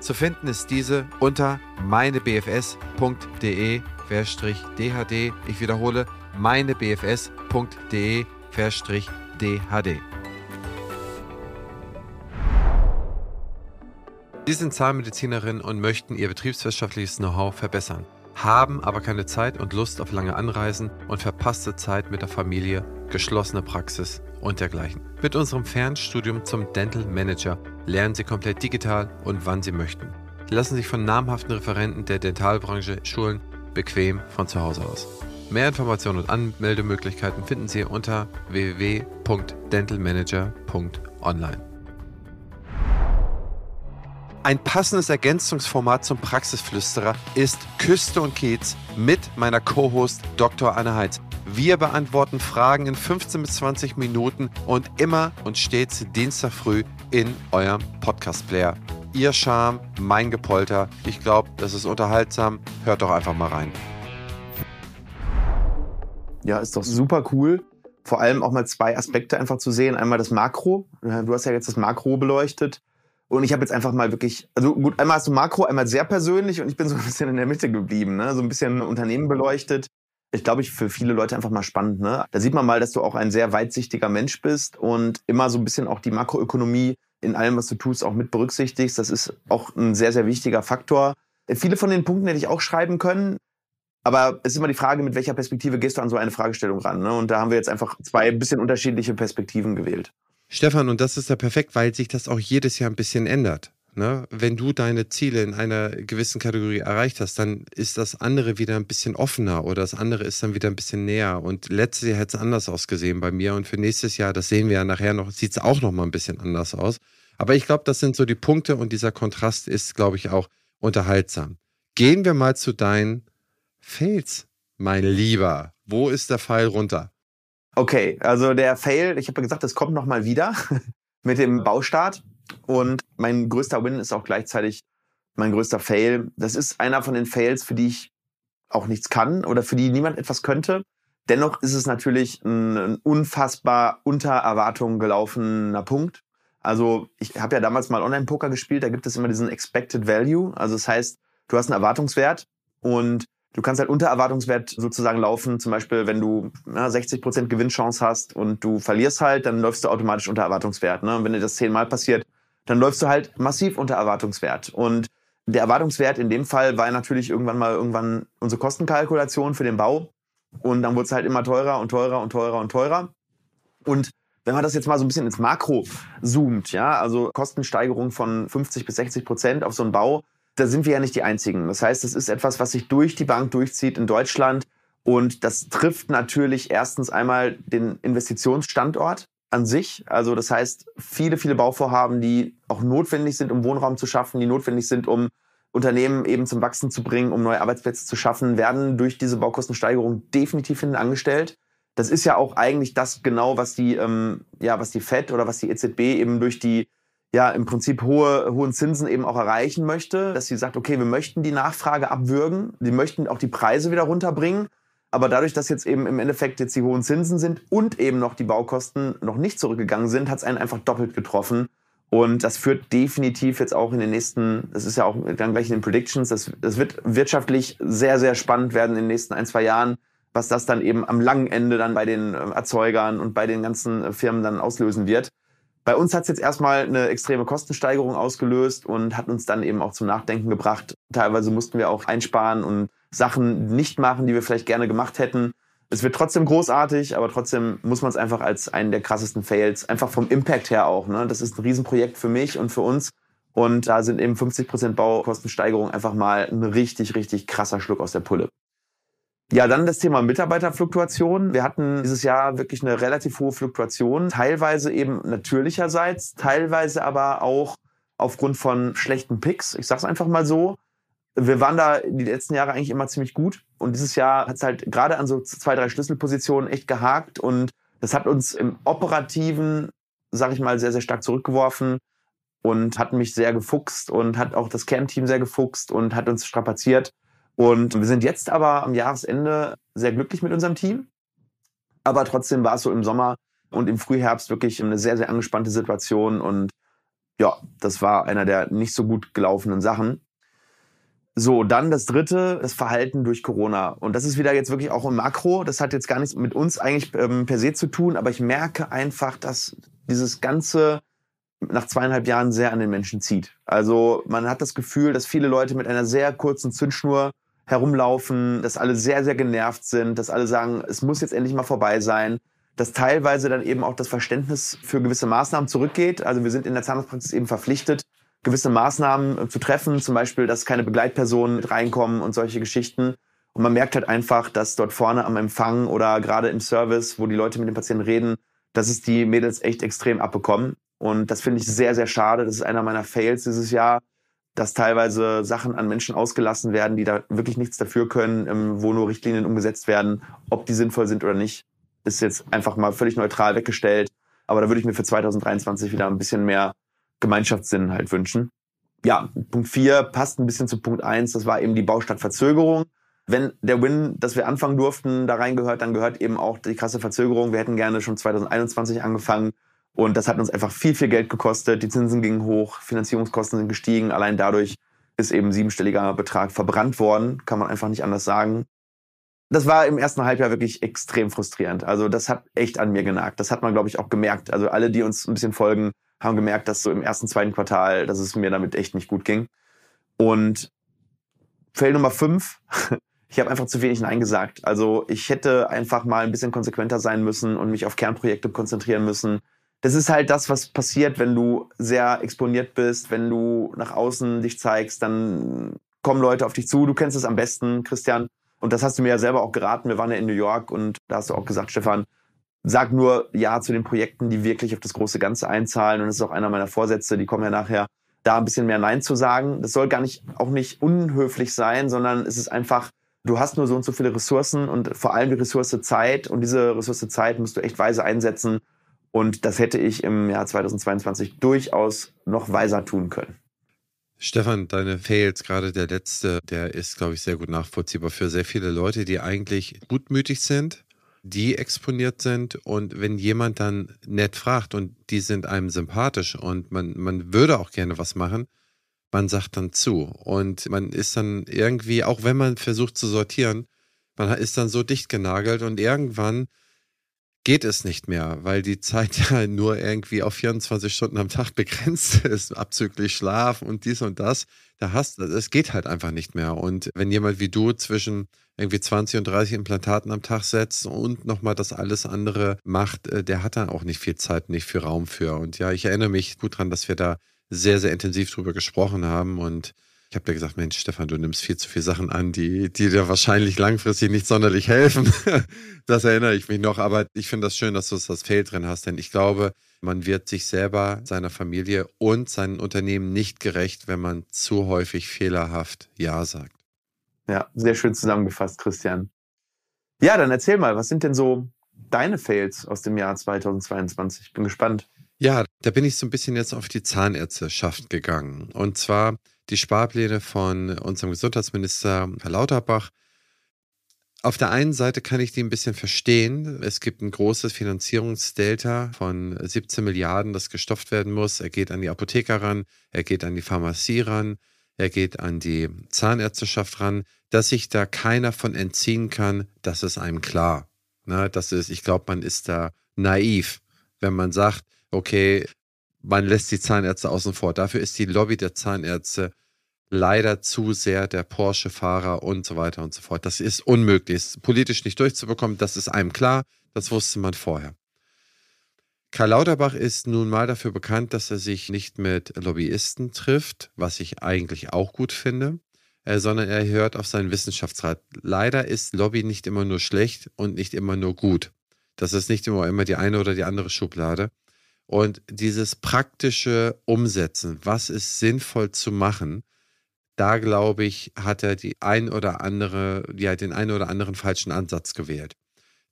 Speaker 1: Zu finden ist diese unter meinebfs.de-dhd. Ich wiederhole, meinebfs.de-dhd. Sie sind Zahnmedizinerin und möchten Ihr betriebswirtschaftliches Know-how verbessern, haben aber keine Zeit und Lust auf lange Anreisen und verpasste Zeit mit der Familie, geschlossene Praxis und dergleichen. Mit unserem Fernstudium zum Dental Manager lernen Sie komplett digital und wann Sie möchten. Lassen sich von namhaften Referenten der Dentalbranche schulen, bequem von zu Hause aus. Mehr Informationen und Anmeldemöglichkeiten finden Sie unter www.dentalmanager.online. Ein passendes Ergänzungsformat zum Praxisflüsterer ist Küste und Kiez mit meiner Co-Host Dr. Anne Heitz. Wir beantworten Fragen in 15 bis 20 Minuten und immer und stets Dienstag früh in eurem Podcast-Player. Ihr Charme, mein Gepolter. Ich glaube, das ist unterhaltsam. Hört doch einfach mal rein.
Speaker 2: Ja, ist doch super cool. Vor allem auch mal zwei Aspekte einfach zu sehen. Einmal das Makro. Du hast ja jetzt das Makro beleuchtet. Und ich habe jetzt einfach mal wirklich, also gut, einmal hast du Makro, einmal sehr persönlich und ich bin so ein bisschen in der Mitte geblieben, ne? so ein bisschen Unternehmen beleuchtet. Ich glaube, ich für viele Leute einfach mal spannend. Ne? Da sieht man mal, dass du auch ein sehr weitsichtiger Mensch bist und immer so ein bisschen auch die Makroökonomie in allem, was du tust, auch mit berücksichtigst. Das ist auch ein sehr, sehr wichtiger Faktor. Viele von den Punkten hätte ich auch schreiben können. Aber es ist immer die Frage, mit welcher Perspektive gehst du an so eine Fragestellung ran. Ne? Und da haben wir jetzt einfach zwei bisschen unterschiedliche Perspektiven gewählt.
Speaker 1: Stefan, und das ist ja perfekt, weil sich das auch jedes Jahr ein bisschen ändert. Ne? Wenn du deine Ziele in einer gewissen Kategorie erreicht hast, dann ist das andere wieder ein bisschen offener oder das andere ist dann wieder ein bisschen näher. Und letztes Jahr hätte es anders ausgesehen bei mir und für nächstes Jahr, das sehen wir ja nachher noch, sieht es auch noch mal ein bisschen anders aus. Aber ich glaube, das sind so die Punkte und dieser Kontrast ist, glaube ich, auch unterhaltsam. Gehen wir mal zu deinen Fails, mein Lieber. Wo ist der Pfeil runter?
Speaker 2: Okay, also der Fail, ich habe gesagt, es kommt noch mal wieder mit dem Baustart. Und mein größter Win ist auch gleichzeitig mein größter Fail. Das ist einer von den Fails, für die ich auch nichts kann oder für die niemand etwas könnte. Dennoch ist es natürlich ein, ein unfassbar unter Erwartungen gelaufener Punkt. Also ich habe ja damals mal Online-Poker gespielt, da gibt es immer diesen Expected Value. Also das heißt, du hast einen Erwartungswert und du kannst halt unter Erwartungswert sozusagen laufen. Zum Beispiel, wenn du na, 60% Gewinnchance hast und du verlierst halt, dann läufst du automatisch unter Erwartungswert. Ne? Und wenn dir das zehnmal passiert, dann läufst du halt massiv unter Erwartungswert. Und der Erwartungswert in dem Fall war natürlich irgendwann mal irgendwann unsere Kostenkalkulation für den Bau. Und dann wurde es halt immer teurer und teurer und teurer und teurer. Und wenn man das jetzt mal so ein bisschen ins Makro zoomt, ja, also Kostensteigerung von 50 bis 60 Prozent auf so einen Bau, da sind wir ja nicht die Einzigen. Das heißt, es ist etwas, was sich durch die Bank durchzieht in Deutschland. Und das trifft natürlich erstens einmal den Investitionsstandort an sich. Also das heißt, viele, viele Bauvorhaben, die auch notwendig sind, um Wohnraum zu schaffen, die notwendig sind, um Unternehmen eben zum Wachsen zu bringen, um neue Arbeitsplätze zu schaffen, werden durch diese Baukostensteigerung definitiv hinten angestellt. Das ist ja auch eigentlich das genau, was die, ähm, ja, was die Fed oder was die EZB eben durch die ja im Prinzip hohe, hohen Zinsen eben auch erreichen möchte, dass sie sagt, okay, wir möchten die Nachfrage abwürgen, sie möchten auch die Preise wieder runterbringen aber dadurch, dass jetzt eben im Endeffekt jetzt die hohen Zinsen sind und eben noch die Baukosten noch nicht zurückgegangen sind, hat es einen einfach doppelt getroffen. Und das führt definitiv jetzt auch in den nächsten, das ist ja auch dann gleich in den Predictions, das, das wird wirtschaftlich sehr, sehr spannend werden in den nächsten ein, zwei Jahren, was das dann eben am langen Ende dann bei den äh, Erzeugern und bei den ganzen äh, Firmen dann auslösen wird. Bei uns hat es jetzt erstmal eine extreme Kostensteigerung ausgelöst und hat uns dann eben auch zum Nachdenken gebracht. Teilweise mussten wir auch einsparen und Sachen nicht machen, die wir vielleicht gerne gemacht hätten. Es wird trotzdem großartig, aber trotzdem muss man es einfach als einen der krassesten Fails, einfach vom Impact her auch. Ne? Das ist ein Riesenprojekt für mich und für uns. Und da sind eben 50 Prozent Baukostensteigerung einfach mal ein richtig, richtig krasser Schluck aus der Pulle. Ja, dann das Thema Mitarbeiterfluktuation. Wir hatten dieses Jahr wirklich eine relativ hohe Fluktuation, teilweise eben natürlicherseits, teilweise aber auch aufgrund von schlechten Picks. Ich sag's einfach mal so wir waren da die letzten Jahre eigentlich immer ziemlich gut. Und dieses Jahr hat es halt gerade an so zwei, drei Schlüsselpositionen echt gehakt. Und das hat uns im Operativen, sag ich mal, sehr, sehr stark zurückgeworfen und hat mich sehr gefuchst und hat auch das Kernteam sehr gefuchst und hat uns strapaziert. Und wir sind jetzt aber am Jahresende sehr glücklich mit unserem Team. Aber trotzdem war es so im Sommer und im Frühherbst wirklich eine sehr, sehr angespannte Situation. Und ja, das war einer der nicht so gut gelaufenen Sachen. So, dann das dritte, das Verhalten durch Corona. Und das ist wieder jetzt wirklich auch im Makro. Das hat jetzt gar nichts mit uns eigentlich ähm, per se zu tun, aber ich merke einfach, dass dieses Ganze nach zweieinhalb Jahren sehr an den Menschen zieht. Also man hat das Gefühl, dass viele Leute mit einer sehr kurzen Zündschnur herumlaufen, dass alle sehr, sehr genervt sind, dass alle sagen, es muss jetzt endlich mal vorbei sein, dass teilweise dann eben auch das Verständnis für gewisse Maßnahmen zurückgeht. Also wir sind in der Zahnarztpraxis eben verpflichtet, gewisse Maßnahmen äh, zu treffen, zum Beispiel, dass keine Begleitpersonen mit reinkommen und solche Geschichten. Und man merkt halt einfach, dass dort vorne am Empfang oder gerade im Service, wo die Leute mit den Patienten reden, dass es die Mädels echt extrem abbekommen. Und das finde ich sehr, sehr schade. Das ist einer meiner Fails dieses Jahr, dass teilweise Sachen an Menschen ausgelassen werden, die da wirklich nichts dafür können, ähm, wo nur Richtlinien umgesetzt werden. Ob die sinnvoll sind oder nicht, ist jetzt einfach mal völlig neutral weggestellt. Aber da würde ich mir für 2023 wieder ein bisschen mehr Gemeinschaftssinn halt wünschen. Ja, Punkt vier passt ein bisschen zu Punkt eins. das war eben die Baustadtverzögerung. Wenn der Win, dass wir anfangen durften, da reingehört, dann gehört eben auch die krasse Verzögerung. Wir hätten gerne schon 2021 angefangen Und das hat uns einfach viel, viel Geld gekostet. Die Zinsen gingen hoch, Finanzierungskosten sind gestiegen. Allein dadurch ist eben siebenstelliger Betrag verbrannt worden, kann man einfach nicht anders sagen. Das war im ersten Halbjahr wirklich extrem frustrierend. Also das hat echt an mir genagt. Das hat man, glaube ich, auch gemerkt. Also alle, die uns ein bisschen folgen, haben gemerkt, dass so im ersten, zweiten Quartal, dass es mir damit echt nicht gut ging. Und Fail Nummer fünf, ich habe einfach zu wenig Nein gesagt. Also ich hätte einfach mal ein bisschen konsequenter sein müssen und mich auf Kernprojekte konzentrieren müssen das ist halt das, was passiert, wenn du sehr exponiert bist, wenn du nach außen dich zeigst, dann kommen Leute auf dich zu. Du kennst es am besten, Christian. Und das hast du mir ja selber auch geraten. Wir waren ja in New York und da hast du auch gesagt, Stefan, sag nur Ja zu den Projekten, die wirklich auf das große Ganze einzahlen. Und das ist auch einer meiner Vorsätze, die kommen ja nachher, da ein bisschen mehr Nein zu sagen. Das soll gar nicht, auch nicht unhöflich sein, sondern es ist einfach, du hast nur so und so viele Ressourcen und vor allem die Ressource Zeit. Und diese Ressource Zeit musst du echt weise einsetzen und das hätte ich im Jahr 2022 durchaus noch weiser tun können.
Speaker 1: Stefan, deine Fails, gerade der letzte, der ist, glaube ich, sehr gut nachvollziehbar für sehr viele Leute, die eigentlich gutmütig sind, die exponiert sind. Und wenn jemand dann nett fragt und die sind einem sympathisch und man, man würde auch gerne was machen, man sagt dann zu. Und man ist dann irgendwie, auch wenn man versucht zu sortieren, man ist dann so dicht genagelt und irgendwann geht es nicht mehr, weil die Zeit ja nur irgendwie auf 24 Stunden am Tag begrenzt ist, abzüglich Schlaf und dies und das. Da hast es geht halt einfach nicht mehr. Und wenn jemand wie du zwischen irgendwie 20 und 30 Implantaten am Tag setzt und nochmal das alles andere macht, äh, der hat dann auch nicht viel Zeit, nicht viel Raum für. Und ja, ich erinnere mich gut dran, dass wir da sehr, sehr intensiv drüber gesprochen haben und ich habe dir gesagt, Mensch, Stefan, du nimmst viel zu viele Sachen an, die, die dir wahrscheinlich langfristig nicht sonderlich helfen. das erinnere ich mich noch. Aber ich finde das schön, dass du das Fail drin hast, denn ich glaube, man wird sich selber, seiner Familie und seinem Unternehmen nicht gerecht, wenn man zu häufig fehlerhaft Ja sagt.
Speaker 2: Ja, sehr schön zusammengefasst, Christian. Ja, dann erzähl mal, was sind denn so deine Fails aus dem Jahr 2022? Ich bin gespannt.
Speaker 1: Ja, da bin ich so ein bisschen jetzt auf die Zahnärzteschaft gegangen. Und zwar die Sparpläne von unserem Gesundheitsminister Herr Lauterbach. Auf der einen Seite kann ich die ein bisschen verstehen. Es gibt ein großes Finanzierungsdelta von 17 Milliarden, das gestopft werden muss. Er geht an die Apotheker ran, er geht an die Pharmazie ran, er geht an die Zahnärzteschaft ran. Dass sich da keiner von entziehen kann, das ist einem klar. Na, das ist, ich glaube, man ist da naiv, wenn man sagt, okay, man lässt die Zahnärzte außen vor. Dafür ist die Lobby der Zahnärzte leider zu sehr der Porsche-Fahrer und so weiter und so fort. Das ist unmöglich, ist politisch nicht durchzubekommen. Das ist einem klar. Das wusste man vorher. Karl Lauterbach ist nun mal dafür bekannt, dass er sich nicht mit Lobbyisten trifft, was ich eigentlich auch gut finde, äh, sondern er hört auf seinen Wissenschaftsrat. Leider ist Lobby nicht immer nur schlecht und nicht immer nur gut. Das ist nicht immer, immer die eine oder die andere Schublade. Und dieses praktische Umsetzen, was ist sinnvoll zu machen, da glaube ich, hat er die ein oder andere, ja, den einen oder anderen falschen Ansatz gewählt.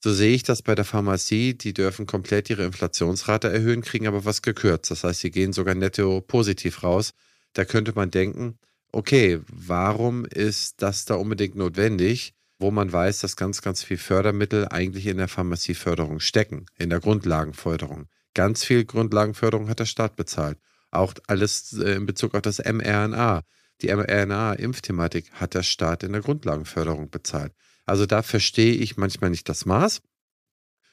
Speaker 1: So sehe ich das bei der Pharmazie. Die dürfen komplett ihre Inflationsrate erhöhen, kriegen aber was gekürzt. Das heißt, sie gehen sogar netto positiv raus. Da könnte man denken, okay, warum ist das da unbedingt notwendig, wo man weiß, dass ganz, ganz viel Fördermittel eigentlich in der Pharmazieförderung stecken, in der Grundlagenförderung. Ganz viel Grundlagenförderung hat der Staat bezahlt. Auch alles äh, in Bezug auf das mRNA. Die mRNA-Impfthematik hat der Staat in der Grundlagenförderung bezahlt. Also da verstehe ich manchmal nicht das Maß.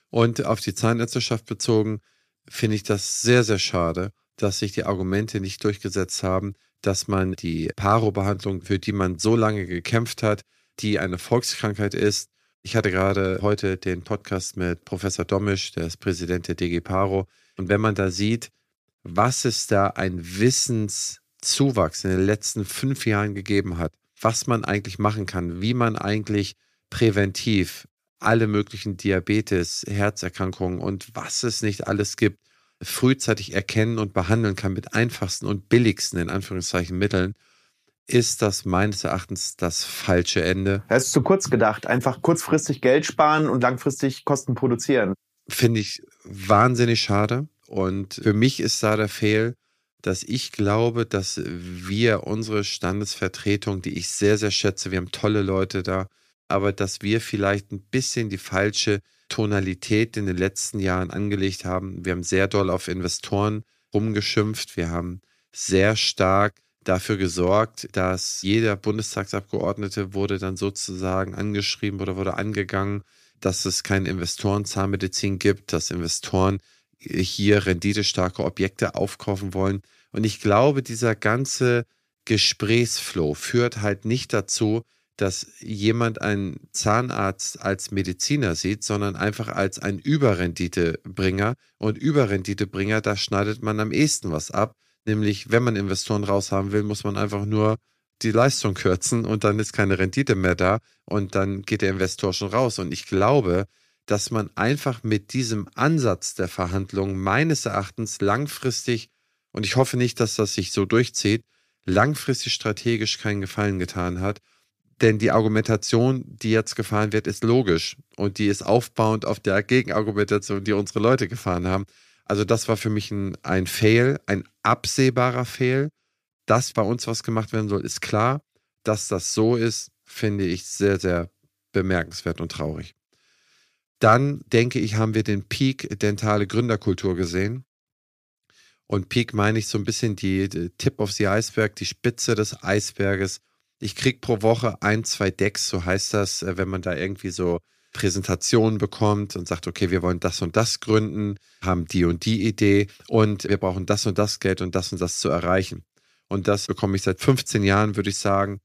Speaker 1: Und auf die Zahnärzteschaft bezogen finde ich das sehr, sehr schade, dass sich die Argumente nicht durchgesetzt haben, dass man die Paro-Behandlung, für die man so lange gekämpft hat, die eine Volkskrankheit ist, ich hatte gerade heute den Podcast mit Professor Domisch, der ist Präsident der DG Paro. Und wenn man da sieht, was es da ein Wissenszuwachs in den letzten fünf Jahren gegeben hat, was man eigentlich machen kann, wie man eigentlich präventiv alle möglichen Diabetes, Herzerkrankungen und was es nicht alles gibt, frühzeitig erkennen und behandeln kann mit einfachsten und billigsten, in Anführungszeichen, Mitteln, ist das meines Erachtens das falsche Ende.
Speaker 2: Es ist zu kurz gedacht. Einfach kurzfristig Geld sparen und langfristig Kosten produzieren.
Speaker 1: Finde ich wahnsinnig schade. Und für mich ist da der Fehl, dass ich glaube, dass wir unsere Standesvertretung, die ich sehr, sehr schätze, wir haben tolle Leute da, aber dass wir vielleicht ein bisschen die falsche Tonalität in den letzten Jahren angelegt haben. Wir haben sehr doll auf Investoren rumgeschimpft. Wir haben sehr stark dafür gesorgt, dass jeder Bundestagsabgeordnete wurde dann sozusagen angeschrieben oder wurde angegangen, dass es keine Investorenzahnmedizin gibt, dass Investoren hier renditestarke Objekte aufkaufen wollen. Und ich glaube, dieser ganze Gesprächsflow führt halt nicht dazu, dass jemand einen Zahnarzt als Mediziner sieht, sondern einfach als ein Überrenditebringer. Und Überrenditebringer, da schneidet man am ehesten was ab. Nämlich, wenn man Investoren raushaben will, muss man einfach nur die Leistung kürzen und dann ist keine Rendite mehr da und dann geht der Investor schon raus. Und ich glaube, dass man einfach mit diesem Ansatz der Verhandlungen meines Erachtens langfristig, und ich hoffe nicht, dass das sich so durchzieht, langfristig strategisch keinen Gefallen getan hat. Denn die Argumentation, die jetzt gefahren wird, ist logisch und die ist aufbauend auf der Gegenargumentation, die unsere Leute gefahren haben. Also das war für mich ein, ein Fail, ein absehbarer Fail. Dass bei uns was gemacht werden soll, ist klar. Dass das so ist, finde ich sehr, sehr bemerkenswert und traurig. Dann denke ich, haben wir den Peak dentale Gründerkultur gesehen. Und Peak meine ich so ein bisschen die, die Tip of the Iceberg, die Spitze des Eisberges. Ich kriege pro Woche ein, zwei Decks, so heißt das, äh, wenn man da irgendwie so Präsentationen bekommt und sagt, okay, wir wollen das und das gründen, haben die und die Idee und wir brauchen das und das Geld und das und das zu erreichen. Und das bekomme ich seit 15 Jahren, würde ich sagen.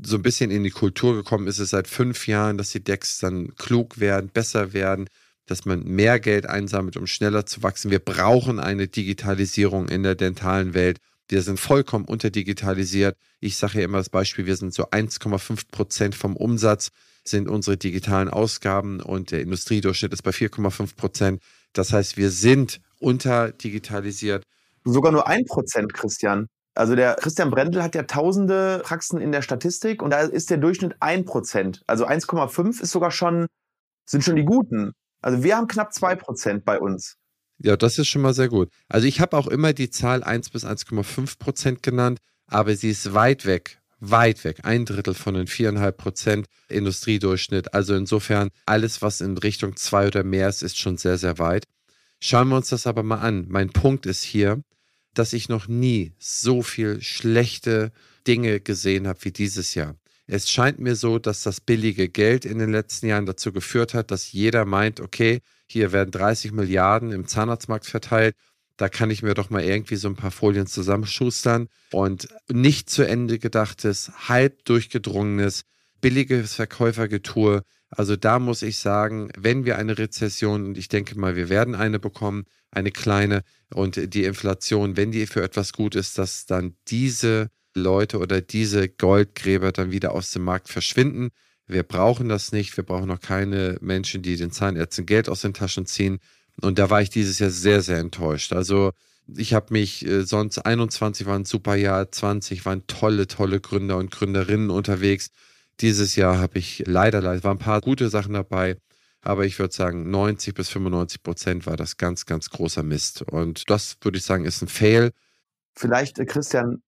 Speaker 1: So ein bisschen in die Kultur gekommen ist es seit fünf Jahren, dass die Decks dann klug werden, besser werden, dass man mehr Geld einsammelt, um schneller zu wachsen. Wir brauchen eine Digitalisierung in der dentalen Welt. Wir sind vollkommen unterdigitalisiert. Ich sage ja immer das Beispiel, wir sind so 1,5 Prozent vom Umsatz sind unsere digitalen Ausgaben und der Industriedurchschnitt ist bei 4,5 Prozent. Das heißt, wir sind unterdigitalisiert.
Speaker 2: Sogar nur ein Prozent, Christian. Also der Christian Brendel hat ja tausende Praxen in der Statistik und da ist der Durchschnitt ein Prozent. Also 1,5 ist sogar schon, sind schon die guten. Also wir haben knapp zwei Prozent bei uns.
Speaker 1: Ja, das ist schon mal sehr gut. Also ich habe auch immer die Zahl 1 bis 1,5 Prozent genannt, aber sie ist weit weg, weit weg. Ein Drittel von den 4,5 Prozent Industriedurchschnitt. Also insofern, alles, was in Richtung zwei oder mehr ist, ist schon sehr, sehr weit. Schauen wir uns das aber mal an. Mein Punkt ist hier, dass ich noch nie so viel schlechte Dinge gesehen habe wie dieses Jahr. Es scheint mir so, dass das billige Geld in den letzten Jahren dazu geführt hat, dass jeder meint, okay, hier werden 30 Milliarden im Zahnarztmarkt verteilt, da kann ich mir doch mal irgendwie so ein paar Folien zusammenschustern und nicht zu Ende gedachtes, halb durchgedrungenes, billiges Verkäufergetue. Also da muss ich sagen, wenn wir eine Rezession, und ich denke mal, wir werden eine bekommen, eine kleine, und die Inflation, wenn die für etwas gut ist, dass dann diese Leute oder diese Goldgräber dann wieder aus dem Markt verschwinden. Wir brauchen das nicht. Wir brauchen noch keine Menschen, die den Zahnärzten Geld aus den Taschen ziehen. Und da war ich dieses Jahr sehr, sehr enttäuscht. Also ich habe mich äh, sonst 21 war ein super Jahr, 20 waren tolle, tolle Gründer und Gründerinnen unterwegs. Dieses Jahr habe ich leider, leider, waren ein paar gute Sachen dabei, aber ich würde sagen, 90 bis 95 Prozent war das ganz, ganz großer Mist. Und das würde ich sagen, ist ein Fail.
Speaker 2: Vielleicht, äh, Christian,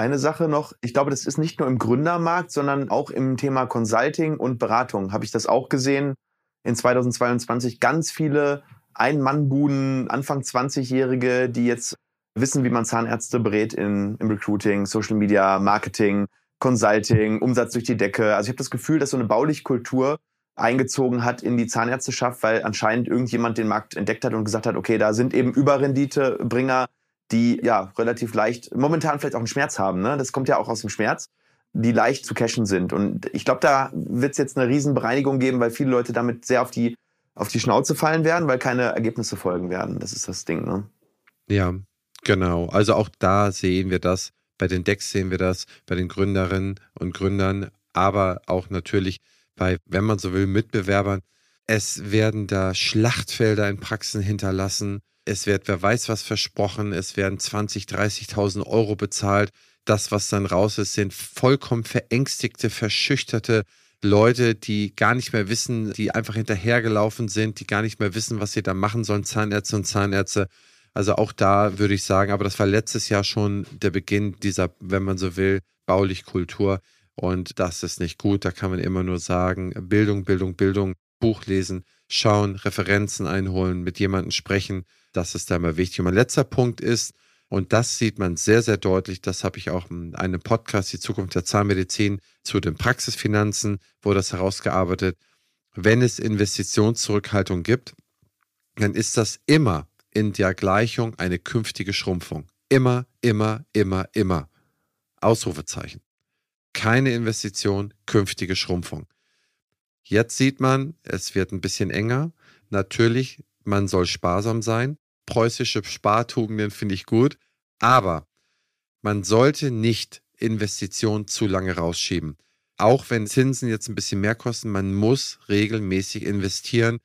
Speaker 2: eine Sache noch, ich glaube, das ist nicht nur im Gründermarkt, sondern auch im Thema Consulting und Beratung. Habe ich das auch gesehen in 2022? Ganz viele Ein-Mann-Buden, Anfang 20-Jährige, die jetzt wissen, wie man Zahnärzte berät in, im Recruiting, Social Media, Marketing, Consulting, Umsatz durch die Decke. Also ich habe das Gefühl, dass so eine Baulichkultur eingezogen hat in die Zahnärzteschaft, weil anscheinend irgendjemand den Markt entdeckt hat und gesagt hat, okay, da sind eben Überrenditebringer, die ja relativ leicht, momentan vielleicht auch einen Schmerz haben, ne? Das kommt ja auch aus dem Schmerz, die leicht zu cashen sind. Und ich glaube, da wird es jetzt eine Riesenbereinigung geben, weil viele Leute damit sehr auf die, auf die Schnauze fallen werden, weil keine Ergebnisse folgen werden. Das ist das Ding, ne?
Speaker 1: Ja, genau. Also auch da sehen wir das. Bei den Decks sehen wir das, bei den Gründerinnen und Gründern, aber auch natürlich bei, wenn man so will, Mitbewerbern. Es werden da Schlachtfelder in Praxen hinterlassen es wird, wer weiß was versprochen, es werden 20, 30.000 Euro bezahlt. Das, was dann raus ist, sind vollkommen verängstigte, verschüchterte Leute, die gar nicht mehr wissen, die einfach hinterhergelaufen sind, die gar nicht mehr wissen, was sie da machen sollen, Zahnärzte und Zahnärzte. Also auch da würde ich sagen, aber das war letztes Jahr schon der Beginn dieser, wenn man so will, baulich Kultur. Und das ist nicht gut. Da kann man immer nur sagen, Bildung, Bildung, Bildung. Buch lesen, schauen, Referenzen einholen, mit jemandem sprechen. Das ist da immer wichtig. Und mein letzter Punkt ist, und das sieht man sehr, sehr deutlich. Das habe ich auch in einem Podcast, die Zukunft der Zahnmedizin, zu den Praxisfinanzen, wo das herausgearbeitet. Wenn es Investitionszurückhaltung gibt, dann ist das immer in der Gleichung eine künftige Schrumpfung. Immer, immer, immer, immer. Ausrufezeichen. Keine Investition, künftige Schrumpfung. Jetzt sieht man, es wird ein bisschen enger. Natürlich, man soll sparsam sein preußische Spartugenden finde ich gut, aber man sollte nicht Investitionen zu lange rausschieben. Auch wenn Zinsen jetzt ein bisschen mehr kosten, man muss regelmäßig investieren.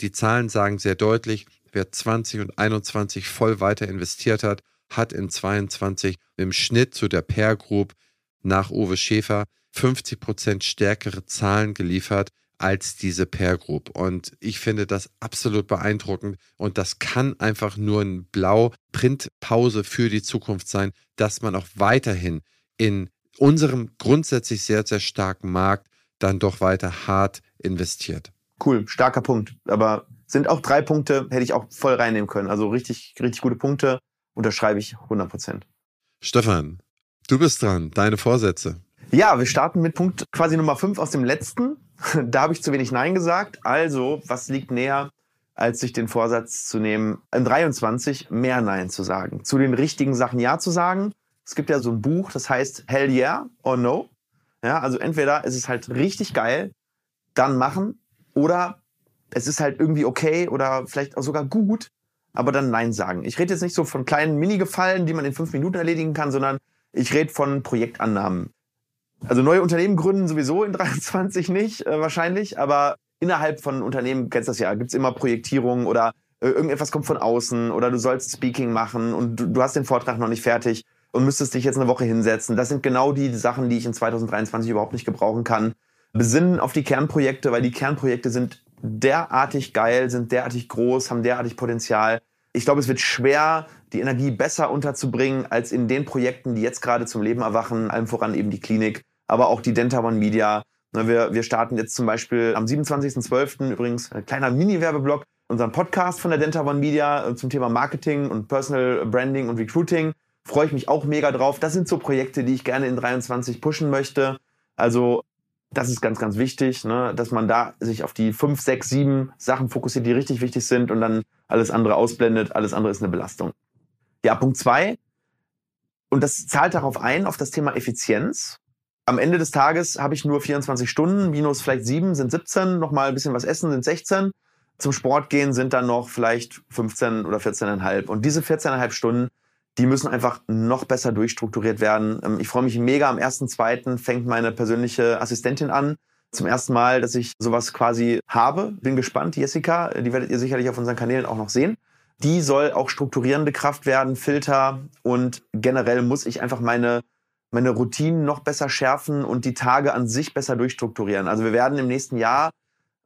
Speaker 1: Die Zahlen sagen sehr deutlich, wer 20 und 21 voll weiter investiert hat, hat in 22 im Schnitt zu der Pair Group nach Uwe Schäfer 50 Prozent stärkere Zahlen geliefert als diese Pair Group. Und ich finde das absolut beeindruckend. Und das kann einfach nur ein Blau-Print-Pause für die Zukunft sein, dass man auch weiterhin in unserem grundsätzlich sehr, sehr starken Markt dann doch weiter hart investiert.
Speaker 2: Cool, starker Punkt. Aber sind auch drei Punkte, hätte ich auch voll reinnehmen können. Also richtig, richtig gute Punkte. Unterschreibe ich 100 Prozent.
Speaker 1: Stefan, du bist dran. Deine Vorsätze.
Speaker 2: Ja, wir starten mit Punkt quasi Nummer 5 aus dem letzten. da habe ich zu wenig Nein gesagt. Also, was liegt näher, als sich den Vorsatz zu nehmen, in 23 mehr Nein zu sagen, zu den richtigen Sachen Ja zu sagen. Es gibt ja so ein Buch, das heißt Hell Yeah or No. Ja, also entweder ist es halt richtig geil, dann machen, oder es ist halt irgendwie okay oder vielleicht auch sogar gut, aber dann Nein sagen. Ich rede jetzt nicht so von kleinen Mini-Gefallen, die man in fünf Minuten erledigen kann, sondern ich rede von Projektannahmen. Also neue Unternehmen gründen sowieso in 23 nicht, äh, wahrscheinlich, aber innerhalb von Unternehmen, kennst du das ja, gibt's immer Projektierungen oder äh, irgendetwas kommt von außen oder du sollst Speaking machen und du, du hast den Vortrag noch nicht fertig und müsstest dich jetzt eine Woche hinsetzen. Das sind genau die Sachen, die ich in 2023 überhaupt nicht gebrauchen kann. Besinnen auf die Kernprojekte, weil die Kernprojekte sind derartig geil, sind derartig groß, haben derartig Potenzial. Ich glaube, es wird schwer, die Energie besser unterzubringen als in den Projekten, die jetzt gerade zum Leben erwachen, allem voran eben die Klinik aber auch die Denta One Media. Wir, wir starten jetzt zum Beispiel am 27.12. übrigens ein kleiner Mini-Werbeblock, unseren Podcast von der Denta One Media äh, zum Thema Marketing und Personal Branding und Recruiting. Freue ich mich auch mega drauf. Das sind so Projekte, die ich gerne in 23 pushen möchte. Also das ist ganz, ganz wichtig, ne? dass man da sich auf die fünf, sechs, sieben Sachen fokussiert, die richtig wichtig sind und dann alles andere ausblendet. Alles andere ist eine Belastung. Ja, Punkt zwei. Und das zahlt darauf ein, auf das Thema Effizienz am Ende des Tages habe ich nur 24 Stunden, minus vielleicht sieben sind 17, nochmal ein bisschen was essen sind 16. Zum Sport gehen sind dann noch vielleicht 15 oder 14,5. Und diese 14,5 Stunden, die müssen einfach noch besser durchstrukturiert werden. Ähm, ich freue mich mega. Am 1.2. fängt meine persönliche Assistentin an. Zum ersten Mal, dass ich sowas quasi habe. Bin gespannt. Jessica, die werdet ihr sicherlich auf unseren Kanälen auch noch sehen. Die soll auch strukturierende Kraft werden, Filter und generell muss ich einfach meine meine Routinen noch besser schärfen und die Tage an sich besser durchstrukturieren. Also wir werden im nächsten Jahr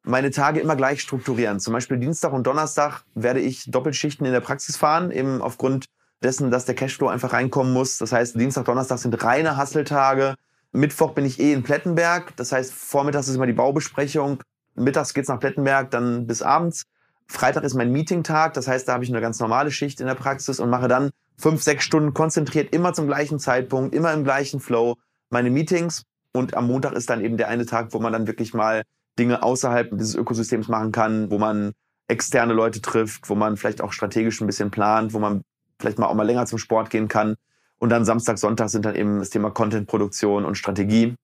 Speaker 2: meine Tage immer gleich strukturieren. Zum Beispiel Dienstag und Donnerstag werde ich Doppelschichten in der Praxis fahren, eben aufgrund dessen, dass der Cashflow einfach reinkommen muss. Das heißt, Dienstag, Donnerstag sind reine Hasseltage. Mittwoch bin ich eh in Plettenberg. Das heißt, vormittags ist immer die Baubesprechung. Mittags geht's nach Plettenberg, dann bis abends. Freitag ist mein Meeting-Tag. Das heißt, da habe ich eine ganz normale Schicht in der Praxis und mache dann fünf, sechs Stunden konzentriert, immer zum gleichen Zeitpunkt, immer im gleichen Flow meine Meetings. Und am Montag ist dann eben der eine Tag, wo man dann wirklich mal Dinge außerhalb dieses Ökosystems machen kann, wo man externe Leute trifft, wo man vielleicht auch strategisch ein bisschen plant, wo man vielleicht mal auch mal länger zum Sport gehen kann. Und dann Samstag, Sonntag sind dann eben das Thema Contentproduktion und Strategie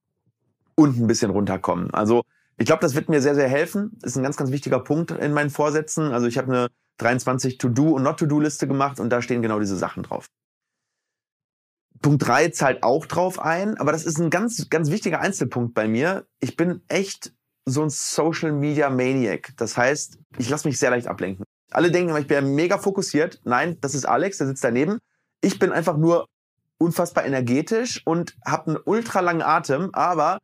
Speaker 2: und ein bisschen runterkommen. Also ich glaube, das wird mir sehr, sehr helfen. Ist ein ganz, ganz wichtiger Punkt in meinen Vorsätzen. Also ich habe eine 23 To-Do und Not-To-Do-Liste gemacht und da stehen genau diese Sachen drauf. Punkt 3 zahlt auch drauf ein, aber das ist ein ganz, ganz wichtiger Einzelpunkt bei mir. Ich bin echt so ein Social Media Maniac. Das heißt, ich lasse mich sehr leicht ablenken. Alle denken immer, ich bin mega fokussiert. Nein, das ist Alex, der sitzt daneben. Ich bin einfach nur unfassbar energetisch und habe einen ultra langen Atem, aber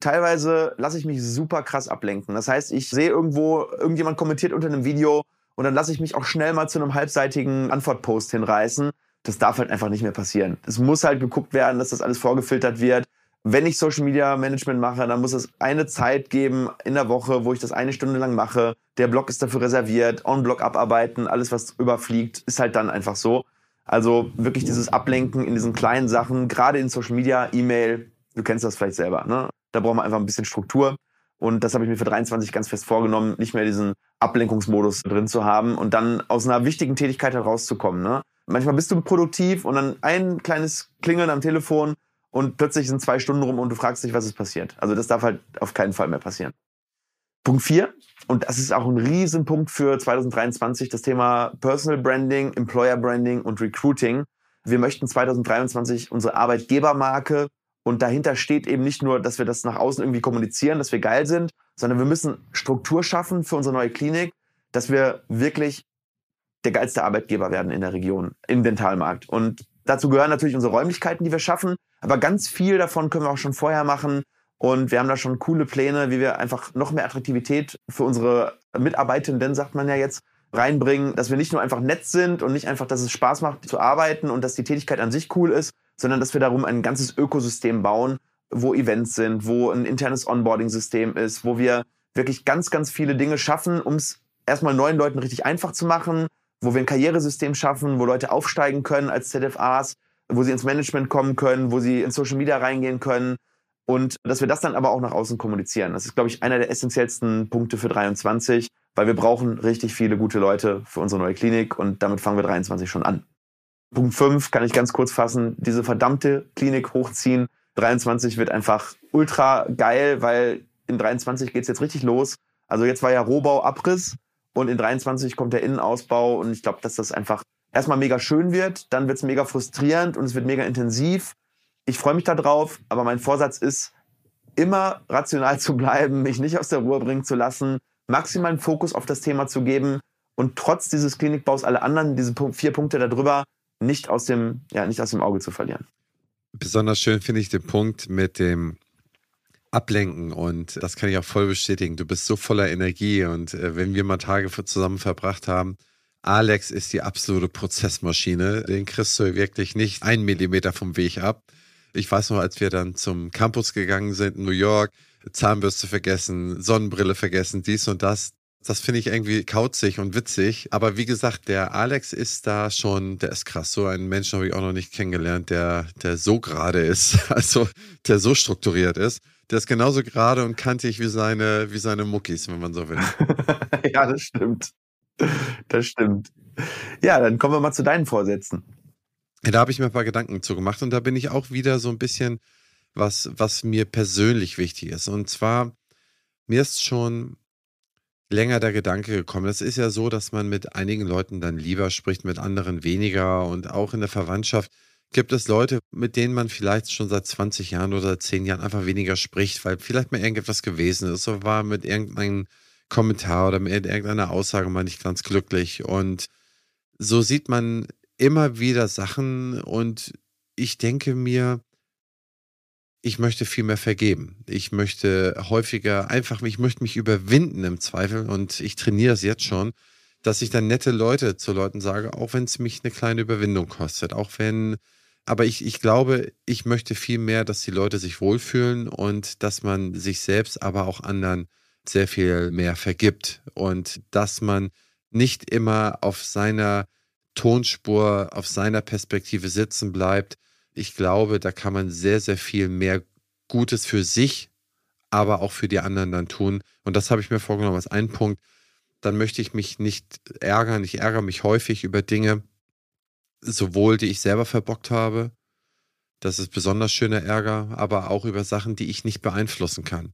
Speaker 2: teilweise lasse ich mich super krass ablenken. Das heißt, ich sehe irgendwo, irgendjemand kommentiert unter einem Video und dann lasse ich mich auch schnell mal zu einem halbseitigen Antwortpost hinreißen. Das darf halt einfach nicht mehr passieren. Es muss halt geguckt werden, dass das alles vorgefiltert wird. wenn ich Social Media Management mache, dann muss es eine Zeit geben in der Woche, wo ich das eine Stunde lang mache. Der Blog ist dafür reserviert, On-Blog abarbeiten, alles, was überfliegt, ist halt dann einfach so. Also wirklich dieses Ablenken in diesen kleinen Sachen, gerade in Social Media, E-Mail, du kennst das vielleicht selber, ne? Da braucht man einfach ein bisschen Struktur. Und das habe ich mir für 23 ganz fest vorgenommen, nicht mehr diesen Ablenkungsmodus drin zu haben und dann aus einer wichtigen Tätigkeit herauszukommen. Ne? Manchmal bist du produktiv und dann ein kleines Klingeln am Telefon und plötzlich sind zwei Stunden rum und du fragst dich, was ist passiert. Also das darf halt auf keinen Fall mehr passieren. Punkt vier und das ist auch ein Riesenpunkt für 2023, das Thema Personal Branding, Employer Branding und Recruiting. Wir möchten 2023 unsere Arbeitgebermarke und dahinter steht eben nicht nur, dass wir das nach außen irgendwie kommunizieren, dass wir geil sind, sondern wir müssen Struktur schaffen für unsere neue Klinik, dass wir wirklich der geilste Arbeitgeber werden in der Region, im Dentalmarkt. Und dazu gehören natürlich unsere Räumlichkeiten, die wir schaffen, aber ganz viel davon können wir auch schon vorher machen. Und wir haben da schon coole Pläne, wie wir einfach noch mehr Attraktivität für unsere Mitarbeitenden, sagt man ja jetzt, reinbringen, dass wir nicht nur einfach nett sind und nicht einfach, dass es Spaß macht zu arbeiten und dass die Tätigkeit an sich cool ist, sondern dass wir darum ein ganzes Ökosystem bauen, wo Events sind, wo ein internes Onboarding-System ist, wo wir wirklich ganz, ganz viele Dinge schaffen, um es erstmal neuen Leuten richtig einfach zu machen, wo wir ein Karrieresystem schaffen, wo Leute aufsteigen können als ZFAs, wo sie ins Management kommen können, wo sie in Social Media reingehen können und dass wir das dann aber auch nach außen kommunizieren. Das ist, glaube ich, einer der essentiellsten Punkte für 23, weil wir brauchen richtig viele gute Leute für unsere neue Klinik und damit fangen wir 23 schon an. Punkt 5 kann ich ganz kurz fassen, diese verdammte Klinik hochziehen. 23 wird einfach ultra geil, weil in 23 geht's jetzt richtig los. Also jetzt war ja Rohbau, Abriss und in 23 kommt der Innenausbau und ich glaube, dass das einfach erstmal mega schön wird, dann wird es mega frustrierend und es wird mega intensiv. Ich freue mich darauf, aber mein Vorsatz ist, immer rational zu bleiben, mich nicht aus der Ruhe bringen zu lassen, maximalen Fokus auf das Thema zu geben und trotz dieses Klinikbaus alle anderen, diese vier Punkte darüber, nicht aus dem, ja, nicht aus dem Auge zu verlieren.
Speaker 1: Besonders schön finde ich den Punkt mit dem Ablenken und das kann ich auch voll bestätigen. Du bist so voller Energie und äh, wenn wir mal Tage zusammen verbracht haben, Alex ist die absolute Prozessmaschine. Den kriegst du wirklich nicht einen Millimeter vom Weg ab. Ich weiß noch, als wir dann zum Campus gegangen sind in New York, Zahnbürste vergessen, Sonnenbrille vergessen, dies und das. Das finde ich irgendwie kauzig und witzig. Aber wie gesagt, der Alex ist da schon, der ist krass. So einen Menschen habe ich auch noch nicht kennengelernt, der, der so gerade ist, also der so strukturiert ist. Der ist genauso gerade und kantig wie seine, wie seine Muckis, wenn man so will.
Speaker 2: ja, das stimmt. Das stimmt. Ja, dann kommen wir mal zu deinen Vorsätzen.
Speaker 1: Da habe ich mir ein paar Gedanken zu gemacht und da bin ich auch wieder so ein bisschen, was, was mir persönlich wichtig ist. Und zwar, mir ist schon länger der Gedanke gekommen. Es ist ja so, dass man mit einigen Leuten dann lieber spricht, mit anderen weniger. Und auch in der Verwandtschaft gibt es Leute, mit denen man vielleicht schon seit 20 Jahren oder 10 Jahren einfach weniger spricht, weil vielleicht mal irgendetwas gewesen ist oder war mit irgendeinem Kommentar oder mit irgendeiner Aussage mal nicht ganz glücklich. Und so sieht man immer wieder Sachen und ich denke mir, ich möchte viel mehr vergeben. Ich möchte häufiger einfach, ich möchte mich überwinden im Zweifel und ich trainiere es jetzt schon, dass ich dann nette Leute zu Leuten sage, auch wenn es mich eine kleine Überwindung kostet, auch wenn, aber ich, ich glaube, ich möchte viel mehr, dass die Leute sich wohlfühlen und dass man sich selbst, aber auch anderen sehr viel mehr vergibt und dass man nicht immer auf seiner Tonspur, auf seiner Perspektive sitzen bleibt, ich glaube, da kann man sehr, sehr viel mehr Gutes für sich, aber auch für die anderen dann tun. Und das habe ich mir vorgenommen als einen Punkt. Dann möchte ich mich nicht ärgern. Ich ärgere mich häufig über Dinge, sowohl die ich selber verbockt habe, das ist besonders schöner Ärger, aber auch über Sachen, die ich nicht beeinflussen kann.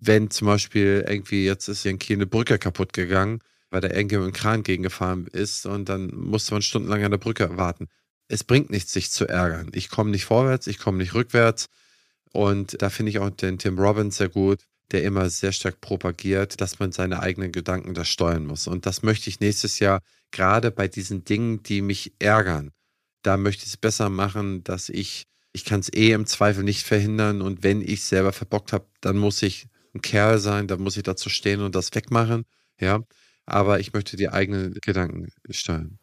Speaker 1: Wenn zum Beispiel irgendwie jetzt ist hier in Kiel eine Brücke kaputt gegangen, weil da irgendwie ein Kran gegengefahren ist und dann musste man stundenlang an der Brücke warten es bringt nichts, sich zu ärgern. Ich komme nicht vorwärts, ich komme nicht rückwärts. Und da finde ich auch den Tim Robbins sehr gut, der immer sehr stark propagiert, dass man seine eigenen Gedanken da steuern muss. Und das möchte ich nächstes Jahr gerade bei diesen Dingen, die mich ärgern. Da möchte ich es besser machen, dass ich, ich kann es eh im Zweifel nicht verhindern. Und wenn ich selber verbockt habe, dann muss ich ein Kerl sein, dann muss ich dazu stehen und das wegmachen. Ja. Aber ich möchte die eigenen Gedanken steuern.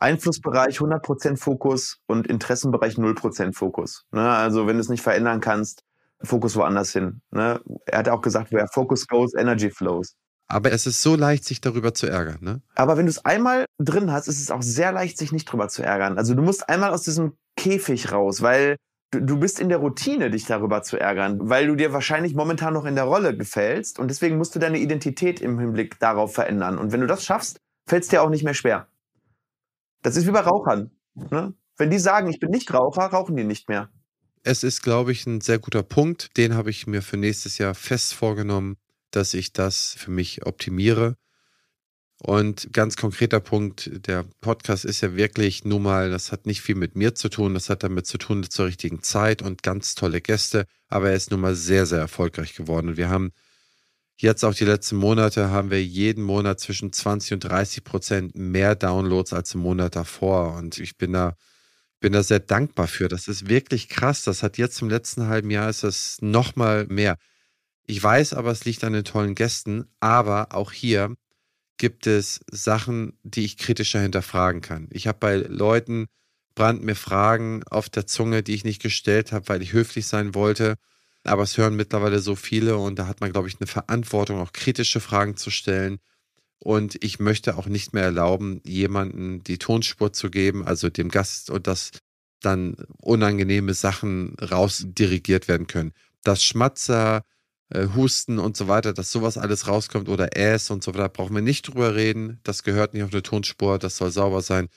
Speaker 2: Einflussbereich 100% Fokus und Interessenbereich 0% Fokus. Ne? Also wenn du es nicht verändern kannst, Fokus woanders hin. Ne? Er hat auch gesagt, where focus goes, energy flows.
Speaker 1: Aber es ist so leicht, sich darüber zu ärgern, ne?
Speaker 2: Aber wenn du es einmal drin hast, ist es auch sehr leicht, sich nicht drüber zu ärgern. Also du musst einmal aus diesem Käfig raus, weil du, du bist in der Routine, dich darüber zu ärgern, weil du dir wahrscheinlich momentan noch in der Rolle gefällst und deswegen musst du deine Identität im Hinblick darauf verändern. Und wenn du das schaffst, fällt es dir auch nicht mehr schwer. Das ist wie bei Rauchern. Ne? Wenn die sagen, ich bin nicht Raucher, rauchen die nicht mehr.
Speaker 1: Es ist, glaube ich, ein sehr guter Punkt. Den habe ich mir für nächstes Jahr fest vorgenommen, dass ich das für mich optimiere. Und ganz konkreter Punkt, der Podcast ist ja wirklich nun mal, das hat nicht viel mit mir zu tun, das hat damit zu tun zur richtigen Zeit und ganz tolle Gäste, aber er ist nun mal sehr, sehr erfolgreich geworden. Und wir haben jetzt auch die letzten Monate, haben wir jeden Monat zwischen 20 und 30 Prozent mehr Downloads als im Monat davor. Und ich bin da, bin da sehr dankbar für. Das ist wirklich krass. Das hat jetzt im letzten halben Jahr ist das nochmal mehr. Ich weiß aber, es liegt an den tollen Gästen, aber auch hier gibt es Sachen, die ich kritischer hinterfragen kann. Ich habe bei Leuten brand mir Fragen auf der Zunge, die ich nicht gestellt habe, weil ich höflich sein wollte. Aber es hören mittlerweile so viele und da hat man, glaube ich, eine Verantwortung, auch kritische Fragen zu stellen. Und ich möchte auch nicht mehr erlauben, jemanden die Tonspur zu geben, also dem Gast und dass dann unangenehme Sachen rausdirigiert werden können. Das Schmatzer, äh, Husten und so weiter, dass sowas alles rauskommt oder Äs und so weiter, brauchen wir nicht drüber reden. Das gehört nicht auf eine Tonspur, das soll sauber sein.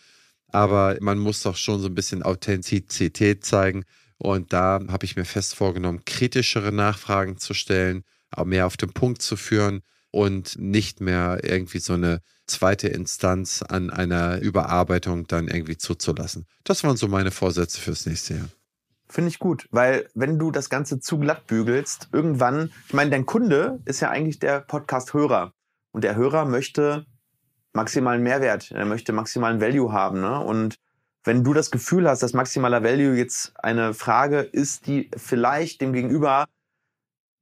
Speaker 1: Aber man muss doch schon so ein bisschen Authentizität zeigen. Und da habe ich mir fest vorgenommen, kritischere Nachfragen zu stellen, auch mehr auf den Punkt zu führen und nicht mehr irgendwie so eine zweite Instanz an einer Überarbeitung dann irgendwie zuzulassen. Das waren so meine Vorsätze fürs nächste Jahr.
Speaker 2: Finde ich gut, weil wenn du das Ganze zu glatt bügelst, irgendwann, ich meine, dein Kunde ist ja eigentlich der Podcast-Hörer. Und der Hörer möchte maximalen Mehrwert, er möchte maximalen Value haben. Ne? Und wenn du das Gefühl hast, dass maximaler Value jetzt eine Frage ist, die vielleicht dem Gegenüber,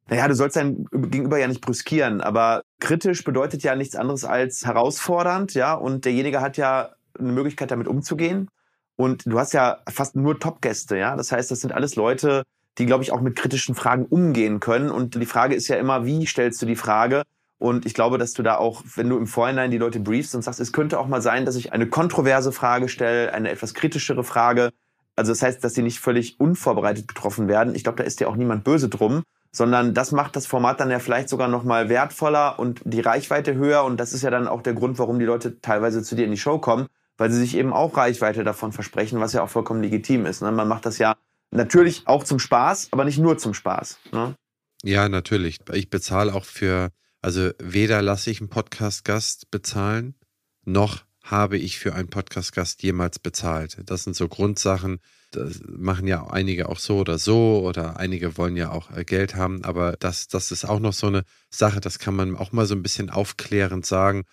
Speaker 2: naja, du sollst dein Gegenüber ja nicht brüskieren, aber kritisch bedeutet ja nichts anderes als herausfordernd, ja, und derjenige hat ja eine Möglichkeit, damit umzugehen. Und du hast ja fast nur Top-Gäste, ja. Das heißt, das sind alles Leute, die, glaube ich, auch mit kritischen Fragen umgehen können. Und die Frage ist ja immer, wie stellst du die Frage? Und ich glaube, dass du da auch, wenn du im Vorhinein die Leute briefst und sagst, es könnte auch mal sein, dass ich eine kontroverse Frage stelle, eine etwas kritischere Frage. Also das heißt, dass sie nicht völlig unvorbereitet getroffen werden. Ich glaube, da ist ja auch niemand böse drum, sondern das macht das Format dann ja vielleicht sogar noch mal wertvoller und die Reichweite höher. Und das ist ja dann auch der Grund, warum die Leute teilweise zu dir in die Show kommen, weil sie sich eben auch Reichweite davon versprechen, was ja auch vollkommen legitim ist. Ne? Man macht das ja natürlich auch zum Spaß, aber nicht nur zum Spaß. Ne?
Speaker 1: Ja, natürlich. Ich bezahle auch für, also weder lasse ich einen Podcast-Gast bezahlen, noch habe ich für einen Podcast-Gast jemals bezahlt. Das sind so Grundsachen, das machen ja einige auch so oder so oder einige wollen ja auch äh, Geld haben, aber das, das ist auch noch so eine Sache, das kann man auch mal so ein bisschen aufklärend sagen.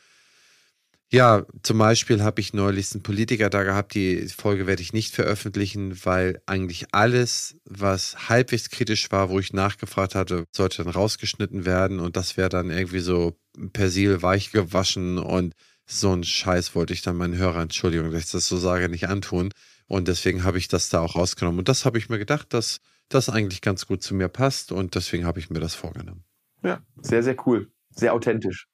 Speaker 1: Ja, zum Beispiel habe ich neulich einen Politiker da gehabt, die Folge werde ich nicht veröffentlichen, weil eigentlich alles, was halbwegs kritisch war, wo ich nachgefragt hatte, sollte dann rausgeschnitten werden und das wäre dann irgendwie so persil weich gewaschen und so ein Scheiß wollte ich dann meinen Hörern, Entschuldigung, dass ich das so sage, nicht antun. Und deswegen habe ich das da auch rausgenommen. Und das habe ich mir gedacht, dass das eigentlich ganz gut zu mir passt und deswegen habe ich mir das vorgenommen.
Speaker 2: Ja, sehr, sehr cool. Sehr authentisch.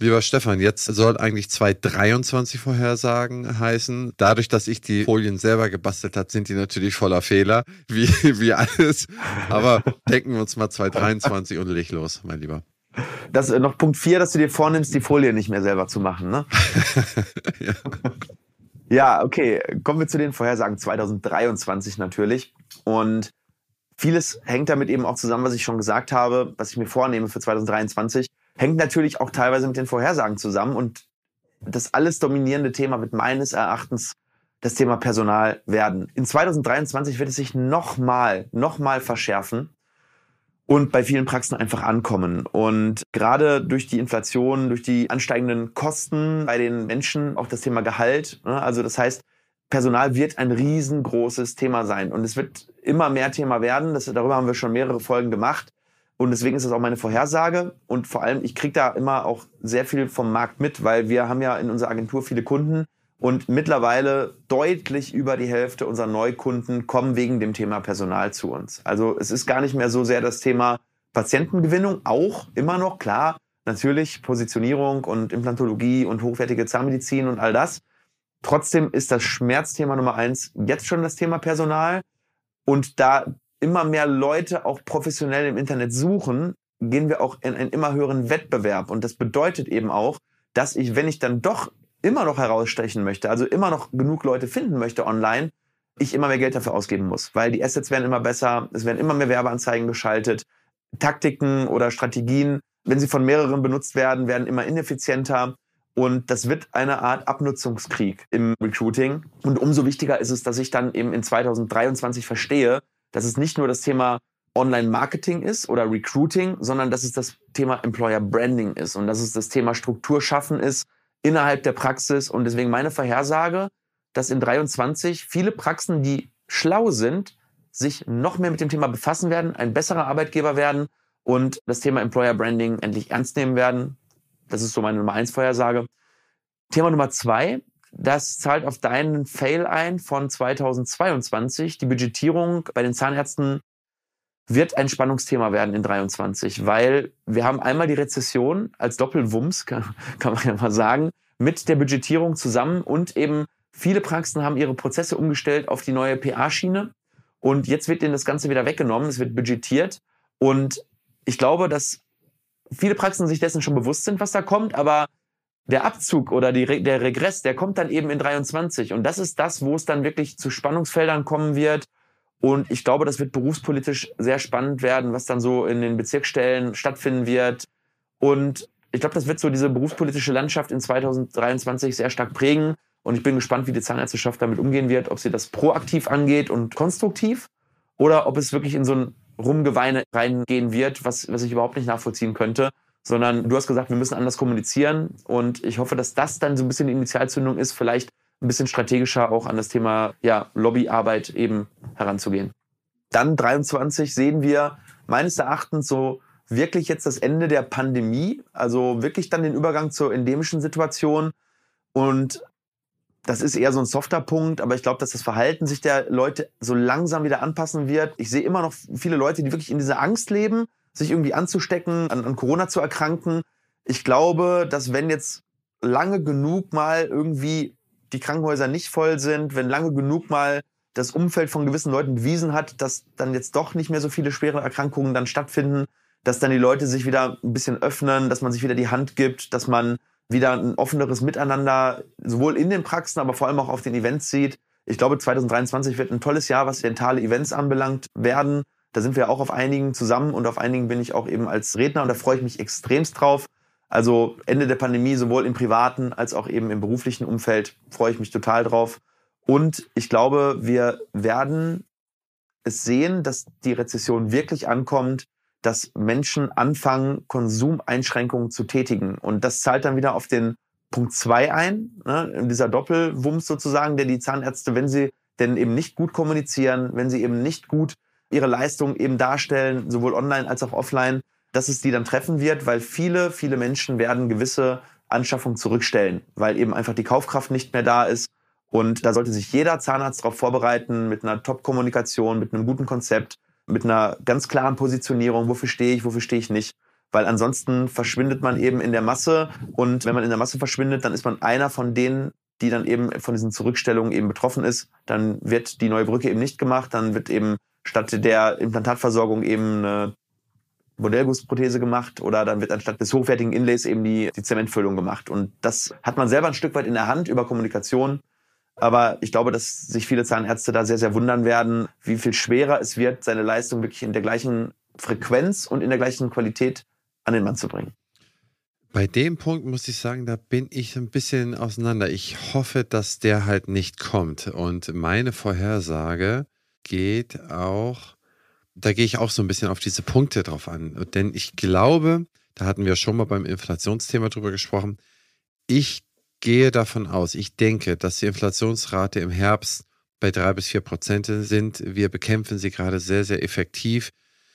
Speaker 1: Lieber Stefan, jetzt soll eigentlich 2023 Vorhersagen heißen. Dadurch, dass ich die Folien selber gebastelt habe, sind die natürlich voller Fehler, wie, wie alles. Aber denken wir uns mal 2023 und leg los, mein Lieber.
Speaker 2: Das äh, noch Punkt 4, dass du dir vornimmst, die Folie nicht mehr selber zu machen, ne? ja. ja, okay. Kommen wir zu den Vorhersagen 2023 natürlich. Und vieles hängt damit eben auch zusammen, was ich schon gesagt habe, was ich mir vornehme für 2023 hängt natürlich auch teilweise mit den Vorhersagen zusammen. Und das alles dominierende Thema wird meines Erachtens das Thema Personal werden. In 2023 wird es sich nochmal, nochmal verschärfen und bei vielen Praxen einfach ankommen. Und gerade durch die Inflation, durch die ansteigenden Kosten bei den Menschen, auch das Thema Gehalt. Ne? Also das heißt, Personal wird ein riesengroßes Thema sein. Und es wird immer mehr Thema werden. Das, darüber haben wir schon mehrere Folgen gemacht. Und deswegen ist das auch meine Vorhersage. Und vor allem, ich kriege da immer auch sehr viel vom Markt mit, weil wir haben ja in unserer Agentur viele Kunden Und mittlerweile deutlich über die Hälfte unserer Neukunden kommen wegen dem Thema Personal zu uns. Also es ist gar nicht mehr so sehr das Thema Patientengewinnung, auch immer noch klar, natürlich Positionierung und Implantologie und hochwertige Zahnmedizin und all das. Trotzdem ist das Schmerzthema Nummer eins jetzt schon das Thema Personal. Und da immer mehr Leute auch professionell im Internet suchen, gehen wir auch in einen immer höheren Wettbewerb. Und das bedeutet eben auch, dass ich, wenn ich dann doch immer noch herausstechen möchte, also immer noch genug Leute finden möchte online, ich immer mehr Geld dafür ausgeben muss, weil die Assets werden immer besser, es werden immer mehr Werbeanzeigen geschaltet, Taktiken oder Strategien, wenn sie von mehreren benutzt werden, werden immer ineffizienter und das wird eine Art Abnutzungskrieg im Recruiting. Und umso wichtiger ist es, dass ich dann eben in 2023 verstehe, dass es nicht nur das Thema Online-Marketing ist oder Recruiting, sondern dass es das Thema Employer Branding ist und dass es das Thema Struktur schaffen ist innerhalb der Praxis. Und deswegen meine Vorhersage, dass in 23 viele Praxen, die schlau sind, sich noch mehr mit dem Thema befassen werden, ein besserer Arbeitgeber werden und das Thema Employer Branding endlich ernst nehmen werden. Das ist so meine Nummer eins Vorhersage. Thema Nummer zwei, das zahlt auf deinen Fail ein von 2022. Die Budgetierung bei den Zahnärzten wird ein Spannungsthema werden in 23, weil wir haben einmal die Rezession als Doppelwumms, kann, man ja mal sagen, mit der Budgetierung zusammen und eben viele Praxen haben ihre Prozesse umgestellt auf die neue PA-Schiene und jetzt wird denen das Ganze wieder weggenommen, es wird budgetiert und ich glaube, dass viele Praxen sich dessen schon bewusst sind, was da kommt, aber der Abzug oder die, der Regress, der kommt dann eben in 23. Und das ist das, wo es dann wirklich zu Spannungsfeldern kommen wird. Und ich glaube, das wird berufspolitisch sehr spannend werden, was dann so in den Bezirksstellen stattfinden wird. Und ich glaube, das wird so diese berufspolitische Landschaft in 2023 sehr stark prägen. Und ich bin gespannt, wie die Zahnärzteschaft damit umgehen wird, ob sie das proaktiv angeht und konstruktiv oder ob es wirklich in so ein Rumgeweine reingehen wird, was, was ich überhaupt nicht nachvollziehen könnte. Sondern du hast gesagt, wir müssen anders kommunizieren. Und ich hoffe, dass das dann so ein bisschen die Initialzündung ist, vielleicht ein bisschen strategischer auch an das Thema ja, Lobbyarbeit eben heranzugehen. Dann 23 sehen wir meines Erachtens so wirklich jetzt das Ende der Pandemie, also wirklich dann den Übergang zur endemischen Situation. Und das ist eher so ein softer Punkt, aber ich glaube, dass das Verhalten sich der Leute so langsam wieder anpassen wird. Ich sehe immer noch viele Leute, die wirklich in dieser Angst leben, sich irgendwie anzustecken, an, an Corona zu erkranken. Ich glaube, dass wenn jetzt lange genug mal irgendwie die Krankenhäuser nicht voll sind, wenn lange genug mal das Umfeld von gewissen Leuten bewiesen hat, dass dann jetzt doch nicht mehr so viele schwere Erkrankungen dann stattfinden, dass dann die Leute sich wieder ein bisschen öffnen, dass man sich wieder die Hand gibt, dass man wieder ein offeneres Miteinander sowohl in den Praxen, aber vor allem auch auf den Events sieht. Ich glaube, 2023 wird ein tolles Jahr, was dentale Events anbelangt werden. Da sind wir auch auf einigen zusammen und auf einigen bin ich auch eben als Redner und da freue ich mich extremst drauf. Also Ende der Pandemie, sowohl im privaten als auch eben im beruflichen Umfeld, freue ich mich total drauf. Und ich glaube, wir werden es sehen, dass die Rezession wirklich ankommt, dass Menschen anfangen, Konsumeinschränkungen zu tätigen. Und das zahlt dann wieder auf den Punkt zwei ein, ne, dieser Doppelwumms sozusagen, der die Zahnärzte, wenn sie denn eben nicht gut kommunizieren, wenn sie eben nicht gut ihre Leistung eben darstellen, sowohl online als auch offline, dass es die dann treffen wird, weil viele, viele Menschen werden gewisse Anschaffungen zurückstellen, weil eben einfach die Kaufkraft nicht mehr da ist. Und da sollte sich jeder Zahnarzt darauf vorbereiten, mit einer Top-Kommunikation, mit einem guten Konzept, mit einer ganz klaren Positionierung, wofür stehe ich, wofür stehe ich nicht. Weil ansonsten verschwindet man eben in der Masse und wenn man in der Masse verschwindet, dann ist man einer von denen, die dann eben von diesen Zurückstellungen eben betroffen ist. Dann wird die neue Brücke eben nicht gemacht, dann wird eben statt der Implantatversorgung eben eine Modellgussprothese gemacht oder dann wird anstatt des hochwertigen Inlays eben die, die Zementfüllung gemacht. Und das hat man selber ein Stück weit in der Hand über Kommunikation. Aber ich glaube, dass sich viele Zahnärzte da sehr, sehr wundern werden, wie viel schwerer es wird, seine Leistung wirklich in der gleichen Frequenz und in der gleichen Qualität an den Mann zu bringen.
Speaker 1: Bei dem Punkt muss ich sagen, da bin ich ein bisschen auseinander. Ich hoffe, dass der halt nicht kommt. Und meine Vorhersage geht auch, da gehe ich auch so ein bisschen auf diese Punkte drauf an. Denn ich glaube, da hatten wir schon mal beim Inflationsthema drüber gesprochen, ich gehe davon aus, ich denke, dass die Inflationsrate im Herbst bei drei bis vier Prozent sind. Wir bekämpfen sie gerade sehr, sehr effektiv.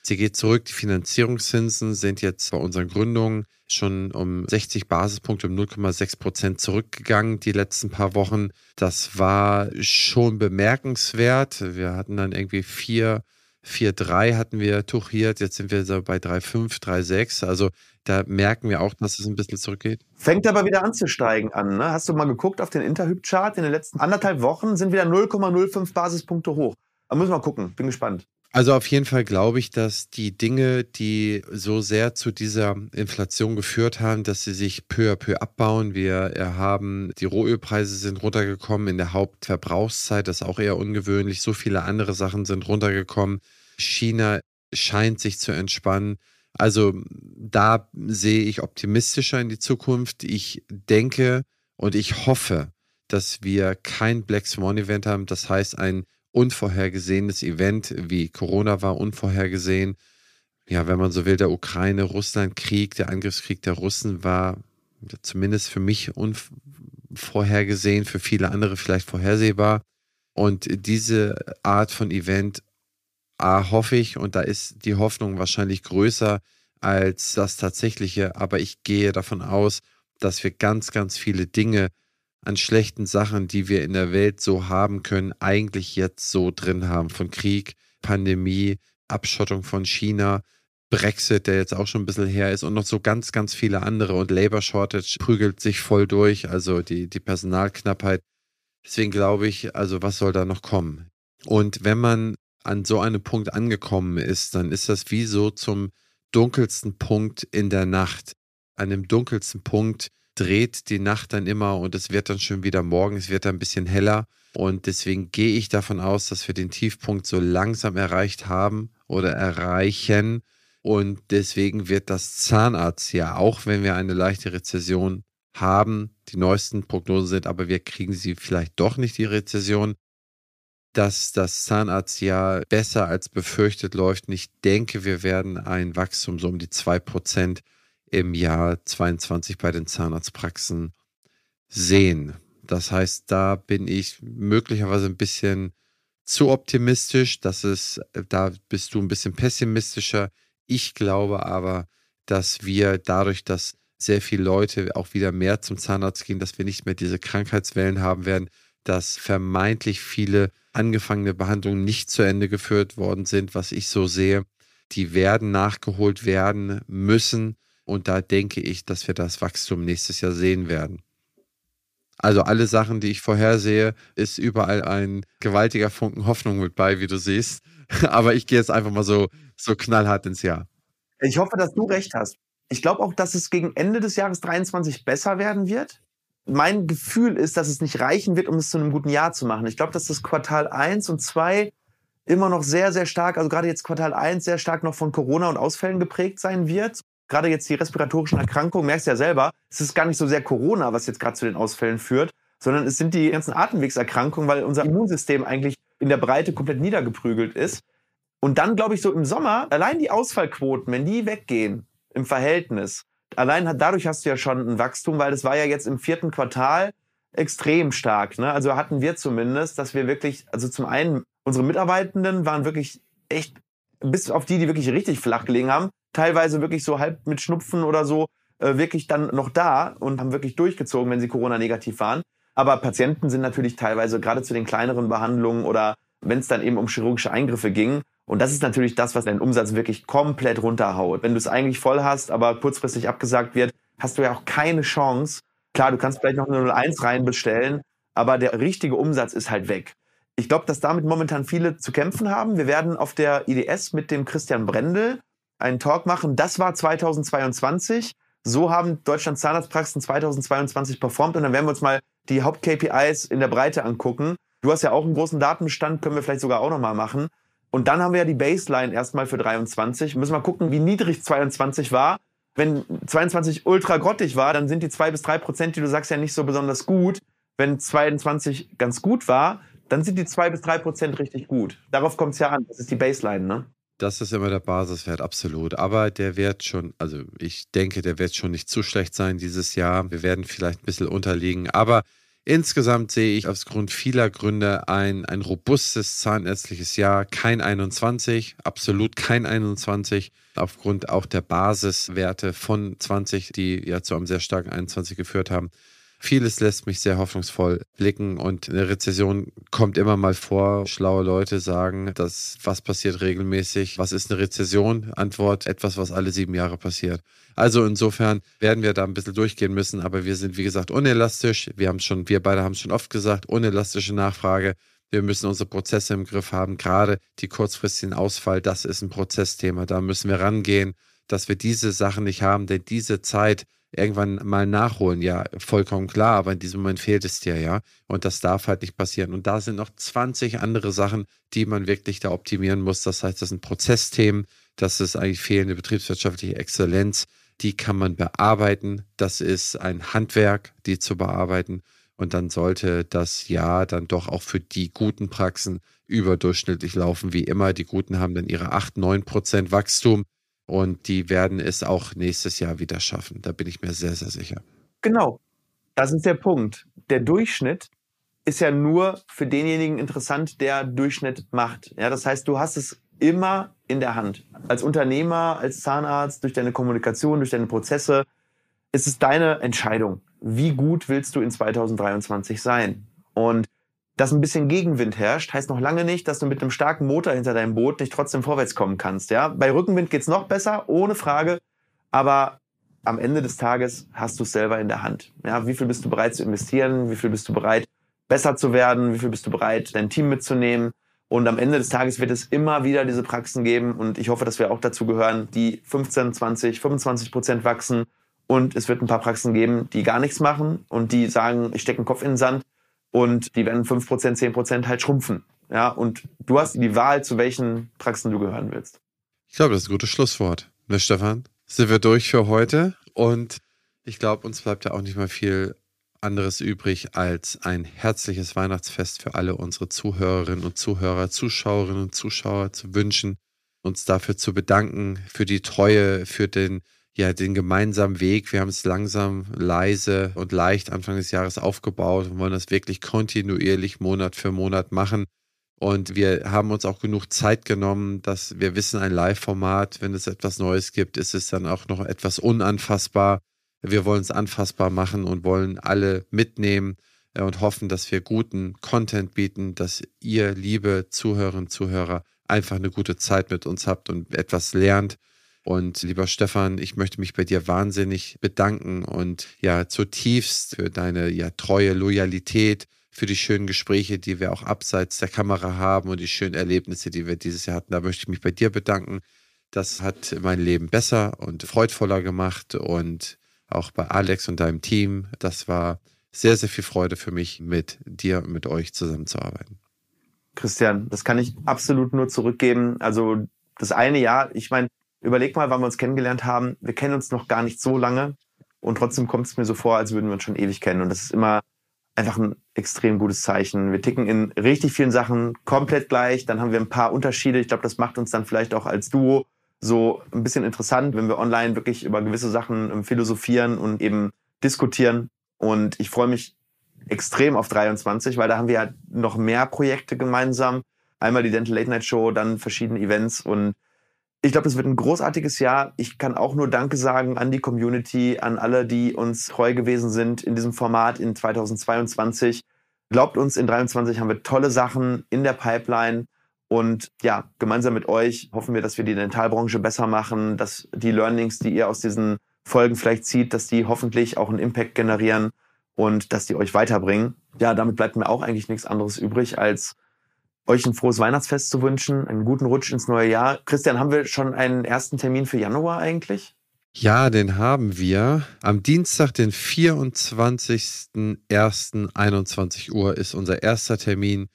Speaker 1: Sie geht zurück. Die Finanzierungszinsen sind jetzt bei unseren Gründungen schon um 60 Basispunkte, um 0,6 Prozent zurückgegangen die letzten paar Wochen. Das war schon bemerkenswert. Wir hatten dann irgendwie vier 4,3 hatten wir tuchiert, jetzt sind wir so bei 3,5, 3,6. Also da merken wir auch, dass es ein bisschen zurückgeht.
Speaker 2: Fängt aber wieder an zu steigen an. Ne? Hast du mal geguckt auf den Interhyp-Chart? In den letzten anderthalb Wochen sind wieder 0,05 Basispunkte hoch. Da müssen wir mal gucken. Bin gespannt.
Speaker 1: Also auf jeden Fall glaube ich, dass die Dinge, die so sehr zu dieser Inflation geführt haben, dass sie sich peu à peu abbauen. Wir haben, die Rohölpreise sind runtergekommen in der Hauptverbrauchszeit, das ist auch eher ungewöhnlich. So viele andere Sachen sind runtergekommen. China scheint sich zu entspannen. Also da sehe ich optimistischer in die Zukunft. Ich denke und ich hoffe, dass wir kein Black Swan Event haben. Das heißt, ein unvorhergesehenes Event wie Corona war unvorhergesehen. Ja, wenn man so will, der Ukraine-Russland-Krieg, der Angriffskrieg der Russen war zumindest für mich unvorhergesehen, für viele andere vielleicht vorhersehbar. Und diese Art von Event A, hoffe ich, und da ist die Hoffnung wahrscheinlich größer als das tatsächliche, aber ich gehe davon aus, dass wir ganz, ganz viele Dinge an schlechten Sachen, die wir in der Welt so haben können, eigentlich jetzt so drin haben. Von Krieg, Pandemie, Abschottung von China, Brexit, der jetzt auch schon ein bisschen her ist und noch so ganz, ganz viele andere. Und Labor Shortage prügelt sich voll durch, also die, die Personalknappheit. Deswegen glaube ich, also was soll da noch kommen? Und wenn man an so einem Punkt angekommen ist, dann ist das wie so zum dunkelsten Punkt in der Nacht. An dem dunkelsten Punkt dreht die Nacht dann immer und es wird dann schon wieder morgen, es wird dann ein bisschen heller. Und deswegen gehe ich davon aus, dass wir den Tiefpunkt so langsam erreicht haben oder erreichen. Und deswegen wird das Zahnarztjahr, auch wenn wir eine leichte Rezession haben, die neuesten Prognosen sind, aber wir kriegen sie vielleicht doch nicht, die Rezession, dass das Zahnarztjahr besser als befürchtet läuft. Und ich denke, wir werden ein Wachstum so um die 2% im Jahr 22 bei den Zahnarztpraxen sehen. Das heißt, da bin ich möglicherweise ein bisschen zu optimistisch. Das ist, da bist du ein bisschen pessimistischer. Ich glaube aber, dass wir dadurch, dass sehr viele Leute auch wieder mehr zum Zahnarzt gehen, dass wir nicht mehr diese Krankheitswellen haben werden, dass vermeintlich viele angefangene Behandlungen nicht zu Ende geführt worden sind, was ich so sehe. Die werden nachgeholt werden müssen. Und da denke ich, dass wir das Wachstum nächstes Jahr sehen werden. Also alle Sachen, die ich vorhersehe, ist überall ein gewaltiger Funken Hoffnung mit bei, wie du siehst. Aber ich gehe jetzt einfach mal so, so knallhart ins Jahr.
Speaker 2: Ich hoffe, dass du recht hast. Ich glaube auch, dass es gegen Ende des Jahres 23 besser werden wird. Mein Gefühl ist, dass es nicht reichen wird, um es zu einem guten Jahr zu machen. Ich glaube, dass das Quartal 1 und 2 immer noch sehr, sehr stark, also gerade jetzt Quartal 1 sehr stark noch von Corona und Ausfällen geprägt sein wird gerade jetzt die respiratorischen Erkrankungen, merkst du ja selber, es ist gar nicht so sehr Corona, was jetzt gerade zu den Ausfällen führt, sondern es sind die ganzen Atemwegserkrankungen, weil unser Immunsystem eigentlich in der Breite komplett niedergeprügelt ist. Und dann, glaube ich, so im Sommer, allein die Ausfallquoten, wenn die weggehen im Verhältnis, allein hat, dadurch hast du ja schon ein Wachstum, weil das war ja jetzt im vierten Quartal extrem stark. Ne? Also hatten wir zumindest, dass wir wirklich, also zum einen, unsere Mitarbeitenden waren wirklich echt, bis auf die, die wirklich richtig flach gelegen haben, teilweise wirklich so halb mit Schnupfen oder so äh, wirklich dann noch da und haben wirklich durchgezogen, wenn sie Corona-negativ waren. Aber Patienten sind natürlich teilweise gerade zu den kleineren Behandlungen oder wenn es dann eben um chirurgische Eingriffe ging. Und das ist natürlich das, was deinen Umsatz wirklich komplett runterhaut. Wenn du es eigentlich voll hast, aber kurzfristig abgesagt wird, hast du ja auch keine Chance. Klar, du kannst vielleicht noch eine 01 reinbestellen, aber der richtige Umsatz ist halt weg. Ich glaube, dass damit momentan viele zu kämpfen haben. Wir werden auf der IDS mit dem Christian Brendel einen Talk machen. Das war 2022. So haben Deutschlands Zahnarztpraxen 2022 performt. Und dann werden wir uns mal die Haupt-KPIs in der Breite angucken. Du hast ja auch einen großen Datenbestand, können wir vielleicht sogar auch nochmal machen. Und dann haben wir ja die Baseline erstmal für 23. Müssen wir mal gucken, wie niedrig 22 war. Wenn 22 ultra grottig war, dann sind die zwei bis drei Prozent, die du sagst, ja nicht so besonders gut. Wenn 22 ganz gut war, dann sind die zwei bis drei Prozent richtig gut. Darauf kommt es ja an. Das ist die Baseline, ne?
Speaker 1: Das ist immer der Basiswert, absolut. Aber der wird schon, also ich denke, der wird schon nicht zu schlecht sein dieses Jahr. Wir werden vielleicht ein bisschen unterliegen. Aber Insgesamt sehe ich aufgrund vieler Gründe ein, ein robustes zahnärztliches Jahr. Kein 21, absolut kein 21. Aufgrund auch der Basiswerte von 20, die ja zu einem sehr starken 21 geführt haben. Vieles lässt mich sehr hoffnungsvoll blicken und eine Rezession kommt immer mal vor. Schlaue Leute sagen, dass was passiert regelmäßig? Was ist eine Rezession? Antwort, etwas, was alle sieben Jahre passiert. Also insofern werden wir da ein bisschen durchgehen müssen, aber wir sind, wie gesagt, unelastisch. Wir haben schon, wir beide haben es schon oft gesagt, unelastische Nachfrage. Wir müssen unsere Prozesse im Griff haben. Gerade die kurzfristigen Ausfall, das ist ein Prozessthema. Da müssen wir rangehen, dass wir diese Sachen nicht haben, denn diese Zeit irgendwann mal nachholen. Ja, vollkommen klar, aber in diesem Moment fehlt es dir, ja. Und das darf halt nicht passieren. Und da sind noch 20 andere Sachen, die man wirklich da optimieren muss. Das heißt, das sind Prozessthemen, das ist eigentlich fehlende betriebswirtschaftliche Exzellenz. Die kann man bearbeiten. Das ist ein Handwerk, die zu bearbeiten. Und dann sollte das Jahr dann doch auch für die guten Praxen überdurchschnittlich laufen, wie immer. Die Guten haben dann ihre 8, 9 Prozent Wachstum und die werden es auch nächstes Jahr wieder schaffen. Da bin ich mir sehr, sehr sicher.
Speaker 2: Genau. Das ist der Punkt. Der Durchschnitt ist ja nur für denjenigen interessant, der Durchschnitt macht. Ja, das heißt, du hast es immer in der Hand. Als Unternehmer, als Zahnarzt, durch deine Kommunikation, durch deine Prozesse, ist es deine Entscheidung. Wie gut willst du in 2023 sein? Und dass ein bisschen Gegenwind herrscht, heißt noch lange nicht, dass du mit einem starken Motor hinter deinem Boot nicht trotzdem vorwärts kommen kannst. Ja? Bei Rückenwind geht's noch besser, ohne Frage. Aber am Ende des Tages hast du es selber in der Hand. Ja? Wie viel bist du bereit zu investieren? Wie viel bist du bereit, besser zu werden? Wie viel bist du bereit, dein Team mitzunehmen? Und am Ende des Tages wird es immer wieder diese Praxen geben. Und ich hoffe, dass wir auch dazu gehören, die 15, 20, 25 Prozent wachsen. Und es wird ein paar Praxen geben, die gar nichts machen und die sagen, ich stecke den Kopf in den Sand und die werden 5%, 10% halt schrumpfen. Ja, und du hast die Wahl, zu welchen Praxen du gehören willst.
Speaker 1: Ich glaube, das ist ein gutes Schlusswort. Ne, Stefan? Sind wir durch für heute und ich glaube, uns bleibt ja auch nicht mehr viel anderes übrig, als ein herzliches Weihnachtsfest für alle unsere Zuhörerinnen und Zuhörer, Zuschauerinnen und Zuschauer zu wünschen, uns dafür zu bedanken, für die Treue, für den ja den gemeinsamen Weg. Wir haben es langsam, leise und leicht Anfang des Jahres aufgebaut und wollen das wirklich kontinuierlich Monat für Monat machen. Und wir haben uns auch genug Zeit genommen, dass wir wissen, ein Live-Format, wenn es etwas Neues gibt, ist es dann auch noch etwas unanfassbar. Wir wollen es anfassbar machen und wollen alle mitnehmen äh, und hoffen, dass wir guten Content bieten, dass ihr, liebe Zuhörerinnen und Zuhörer, einfach eine gute Zeit mit uns habt und etwas lernt. Und lieber Stefan, ich möchte mich bei dir wahnsinnig bedanken und ja zutiefst für deine ja treue Loyalität, für die schönen Gespräche, die wir auch abseits der Kamera haben und die schönen Erlebnisse, die wir dieses Jahr hatten. Da möchte ich mich bei dir bedanken. Das hat mein Leben besser und freudvoller gemacht und auch bei Alex und deinem Team. Das war sehr, sehr viel Freude für mich, mit dir und mit euch zusammenzuarbeiten.
Speaker 2: Christian, das kann ich absolut nur zurückgeben. Also das eine Jahr, ich meine, Überleg mal, wann wir uns kennengelernt haben. Wir kennen uns noch gar nicht so lange und trotzdem kommt es mir so vor, als würden wir uns schon ewig kennen. Und das ist immer einfach ein extrem gutes Zeichen. Wir ticken in richtig vielen Sachen komplett gleich. Dann haben wir ein paar Unterschiede. Ich glaube, das macht uns dann vielleicht auch als Duo so ein bisschen interessant, wenn wir online wirklich über gewisse Sachen ähm, philosophieren und eben diskutieren. Und ich freue mich extrem auf 23, weil da haben wir ja noch mehr Projekte gemeinsam. Einmal die Dental Late Night Show, dann verschiedene Events und ich glaube, es wird ein großartiges Jahr. Ich kann auch nur Danke sagen an die Community, an alle, die uns treu gewesen sind in diesem Format in 2022. Glaubt uns, in 2023 haben wir tolle Sachen in der Pipeline. Und ja, gemeinsam mit euch hoffen wir, dass wir die Dentalbranche besser machen, dass die Learnings, die ihr aus diesen Folgen vielleicht zieht, dass die hoffentlich auch einen Impact generieren und dass die euch weiterbringen. Ja, damit bleibt mir auch eigentlich nichts anderes übrig, als euch ein frohes Weihnachtsfest zu wünschen, einen guten Rutsch ins neue Jahr. Christian, haben wir schon einen ersten Termin für Januar eigentlich?
Speaker 1: Ja, den haben wir. Am Dienstag, den 24.01.21 Uhr ist unser erster Termin.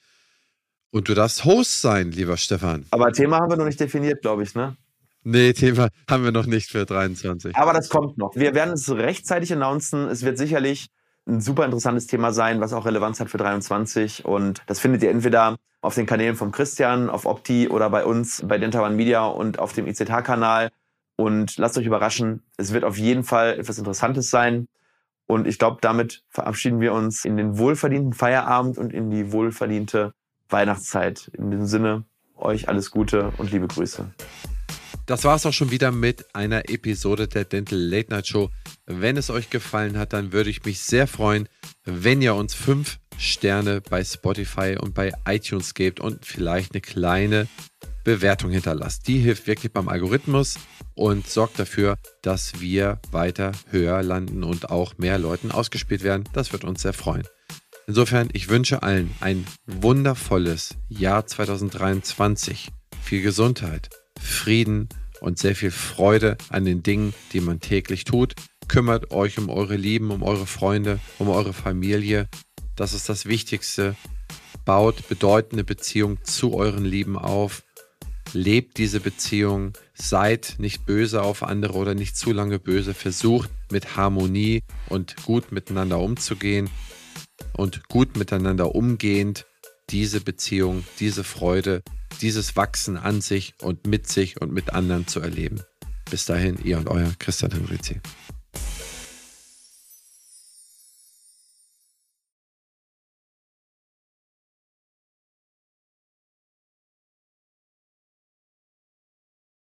Speaker 1: Und du darfst Host sein, lieber Stefan.
Speaker 2: Aber Thema haben wir noch nicht definiert, glaube ich, ne?
Speaker 1: Nee, Thema haben wir noch nicht für 23.
Speaker 2: Aber das kommt noch. Wir werden es rechtzeitig announcen. Es wird sicherlich ein super interessantes Thema sein, was auch Relevanz hat für 23. Und das findet ihr entweder auf den Kanälen von Christian, auf Opti oder bei uns bei Denta One Media und auf dem IZH-Kanal. Und lasst euch überraschen, es wird auf jeden Fall etwas Interessantes sein. Und ich glaube, damit verabschieden wir uns in den wohlverdienten Feierabend und in die wohlverdiente Weihnachtszeit. In dem Sinne, euch alles Gute und liebe Grüße.
Speaker 1: Das war es auch schon wieder mit einer Episode der Dental Late Night Show. Wenn es euch gefallen hat, dann würde ich mich sehr freuen, wenn ihr uns fünf Sterne bei Spotify und bei iTunes gebt und vielleicht eine kleine Bewertung hinterlasst. Die hilft wirklich beim Algorithmus und sorgt dafür, dass wir weiter höher landen und auch mehr Leuten ausgespielt werden. Das wird uns sehr freuen. Insofern, ich wünsche allen ein wundervolles Jahr 2023. Viel Gesundheit, Frieden und sehr viel Freude an den Dingen, die man täglich tut. Kümmert euch um eure Lieben, um eure Freunde, um eure Familie. Das ist das Wichtigste. Baut bedeutende Beziehungen zu euren Lieben auf lebt diese Beziehung, seid nicht böse auf andere oder nicht zu lange böse, versucht mit Harmonie und gut miteinander umzugehen und gut miteinander umgehend diese Beziehung, diese Freude, dieses Wachsen an sich und mit sich und mit anderen zu erleben. Bis dahin, ihr und euer Christian Henrizi.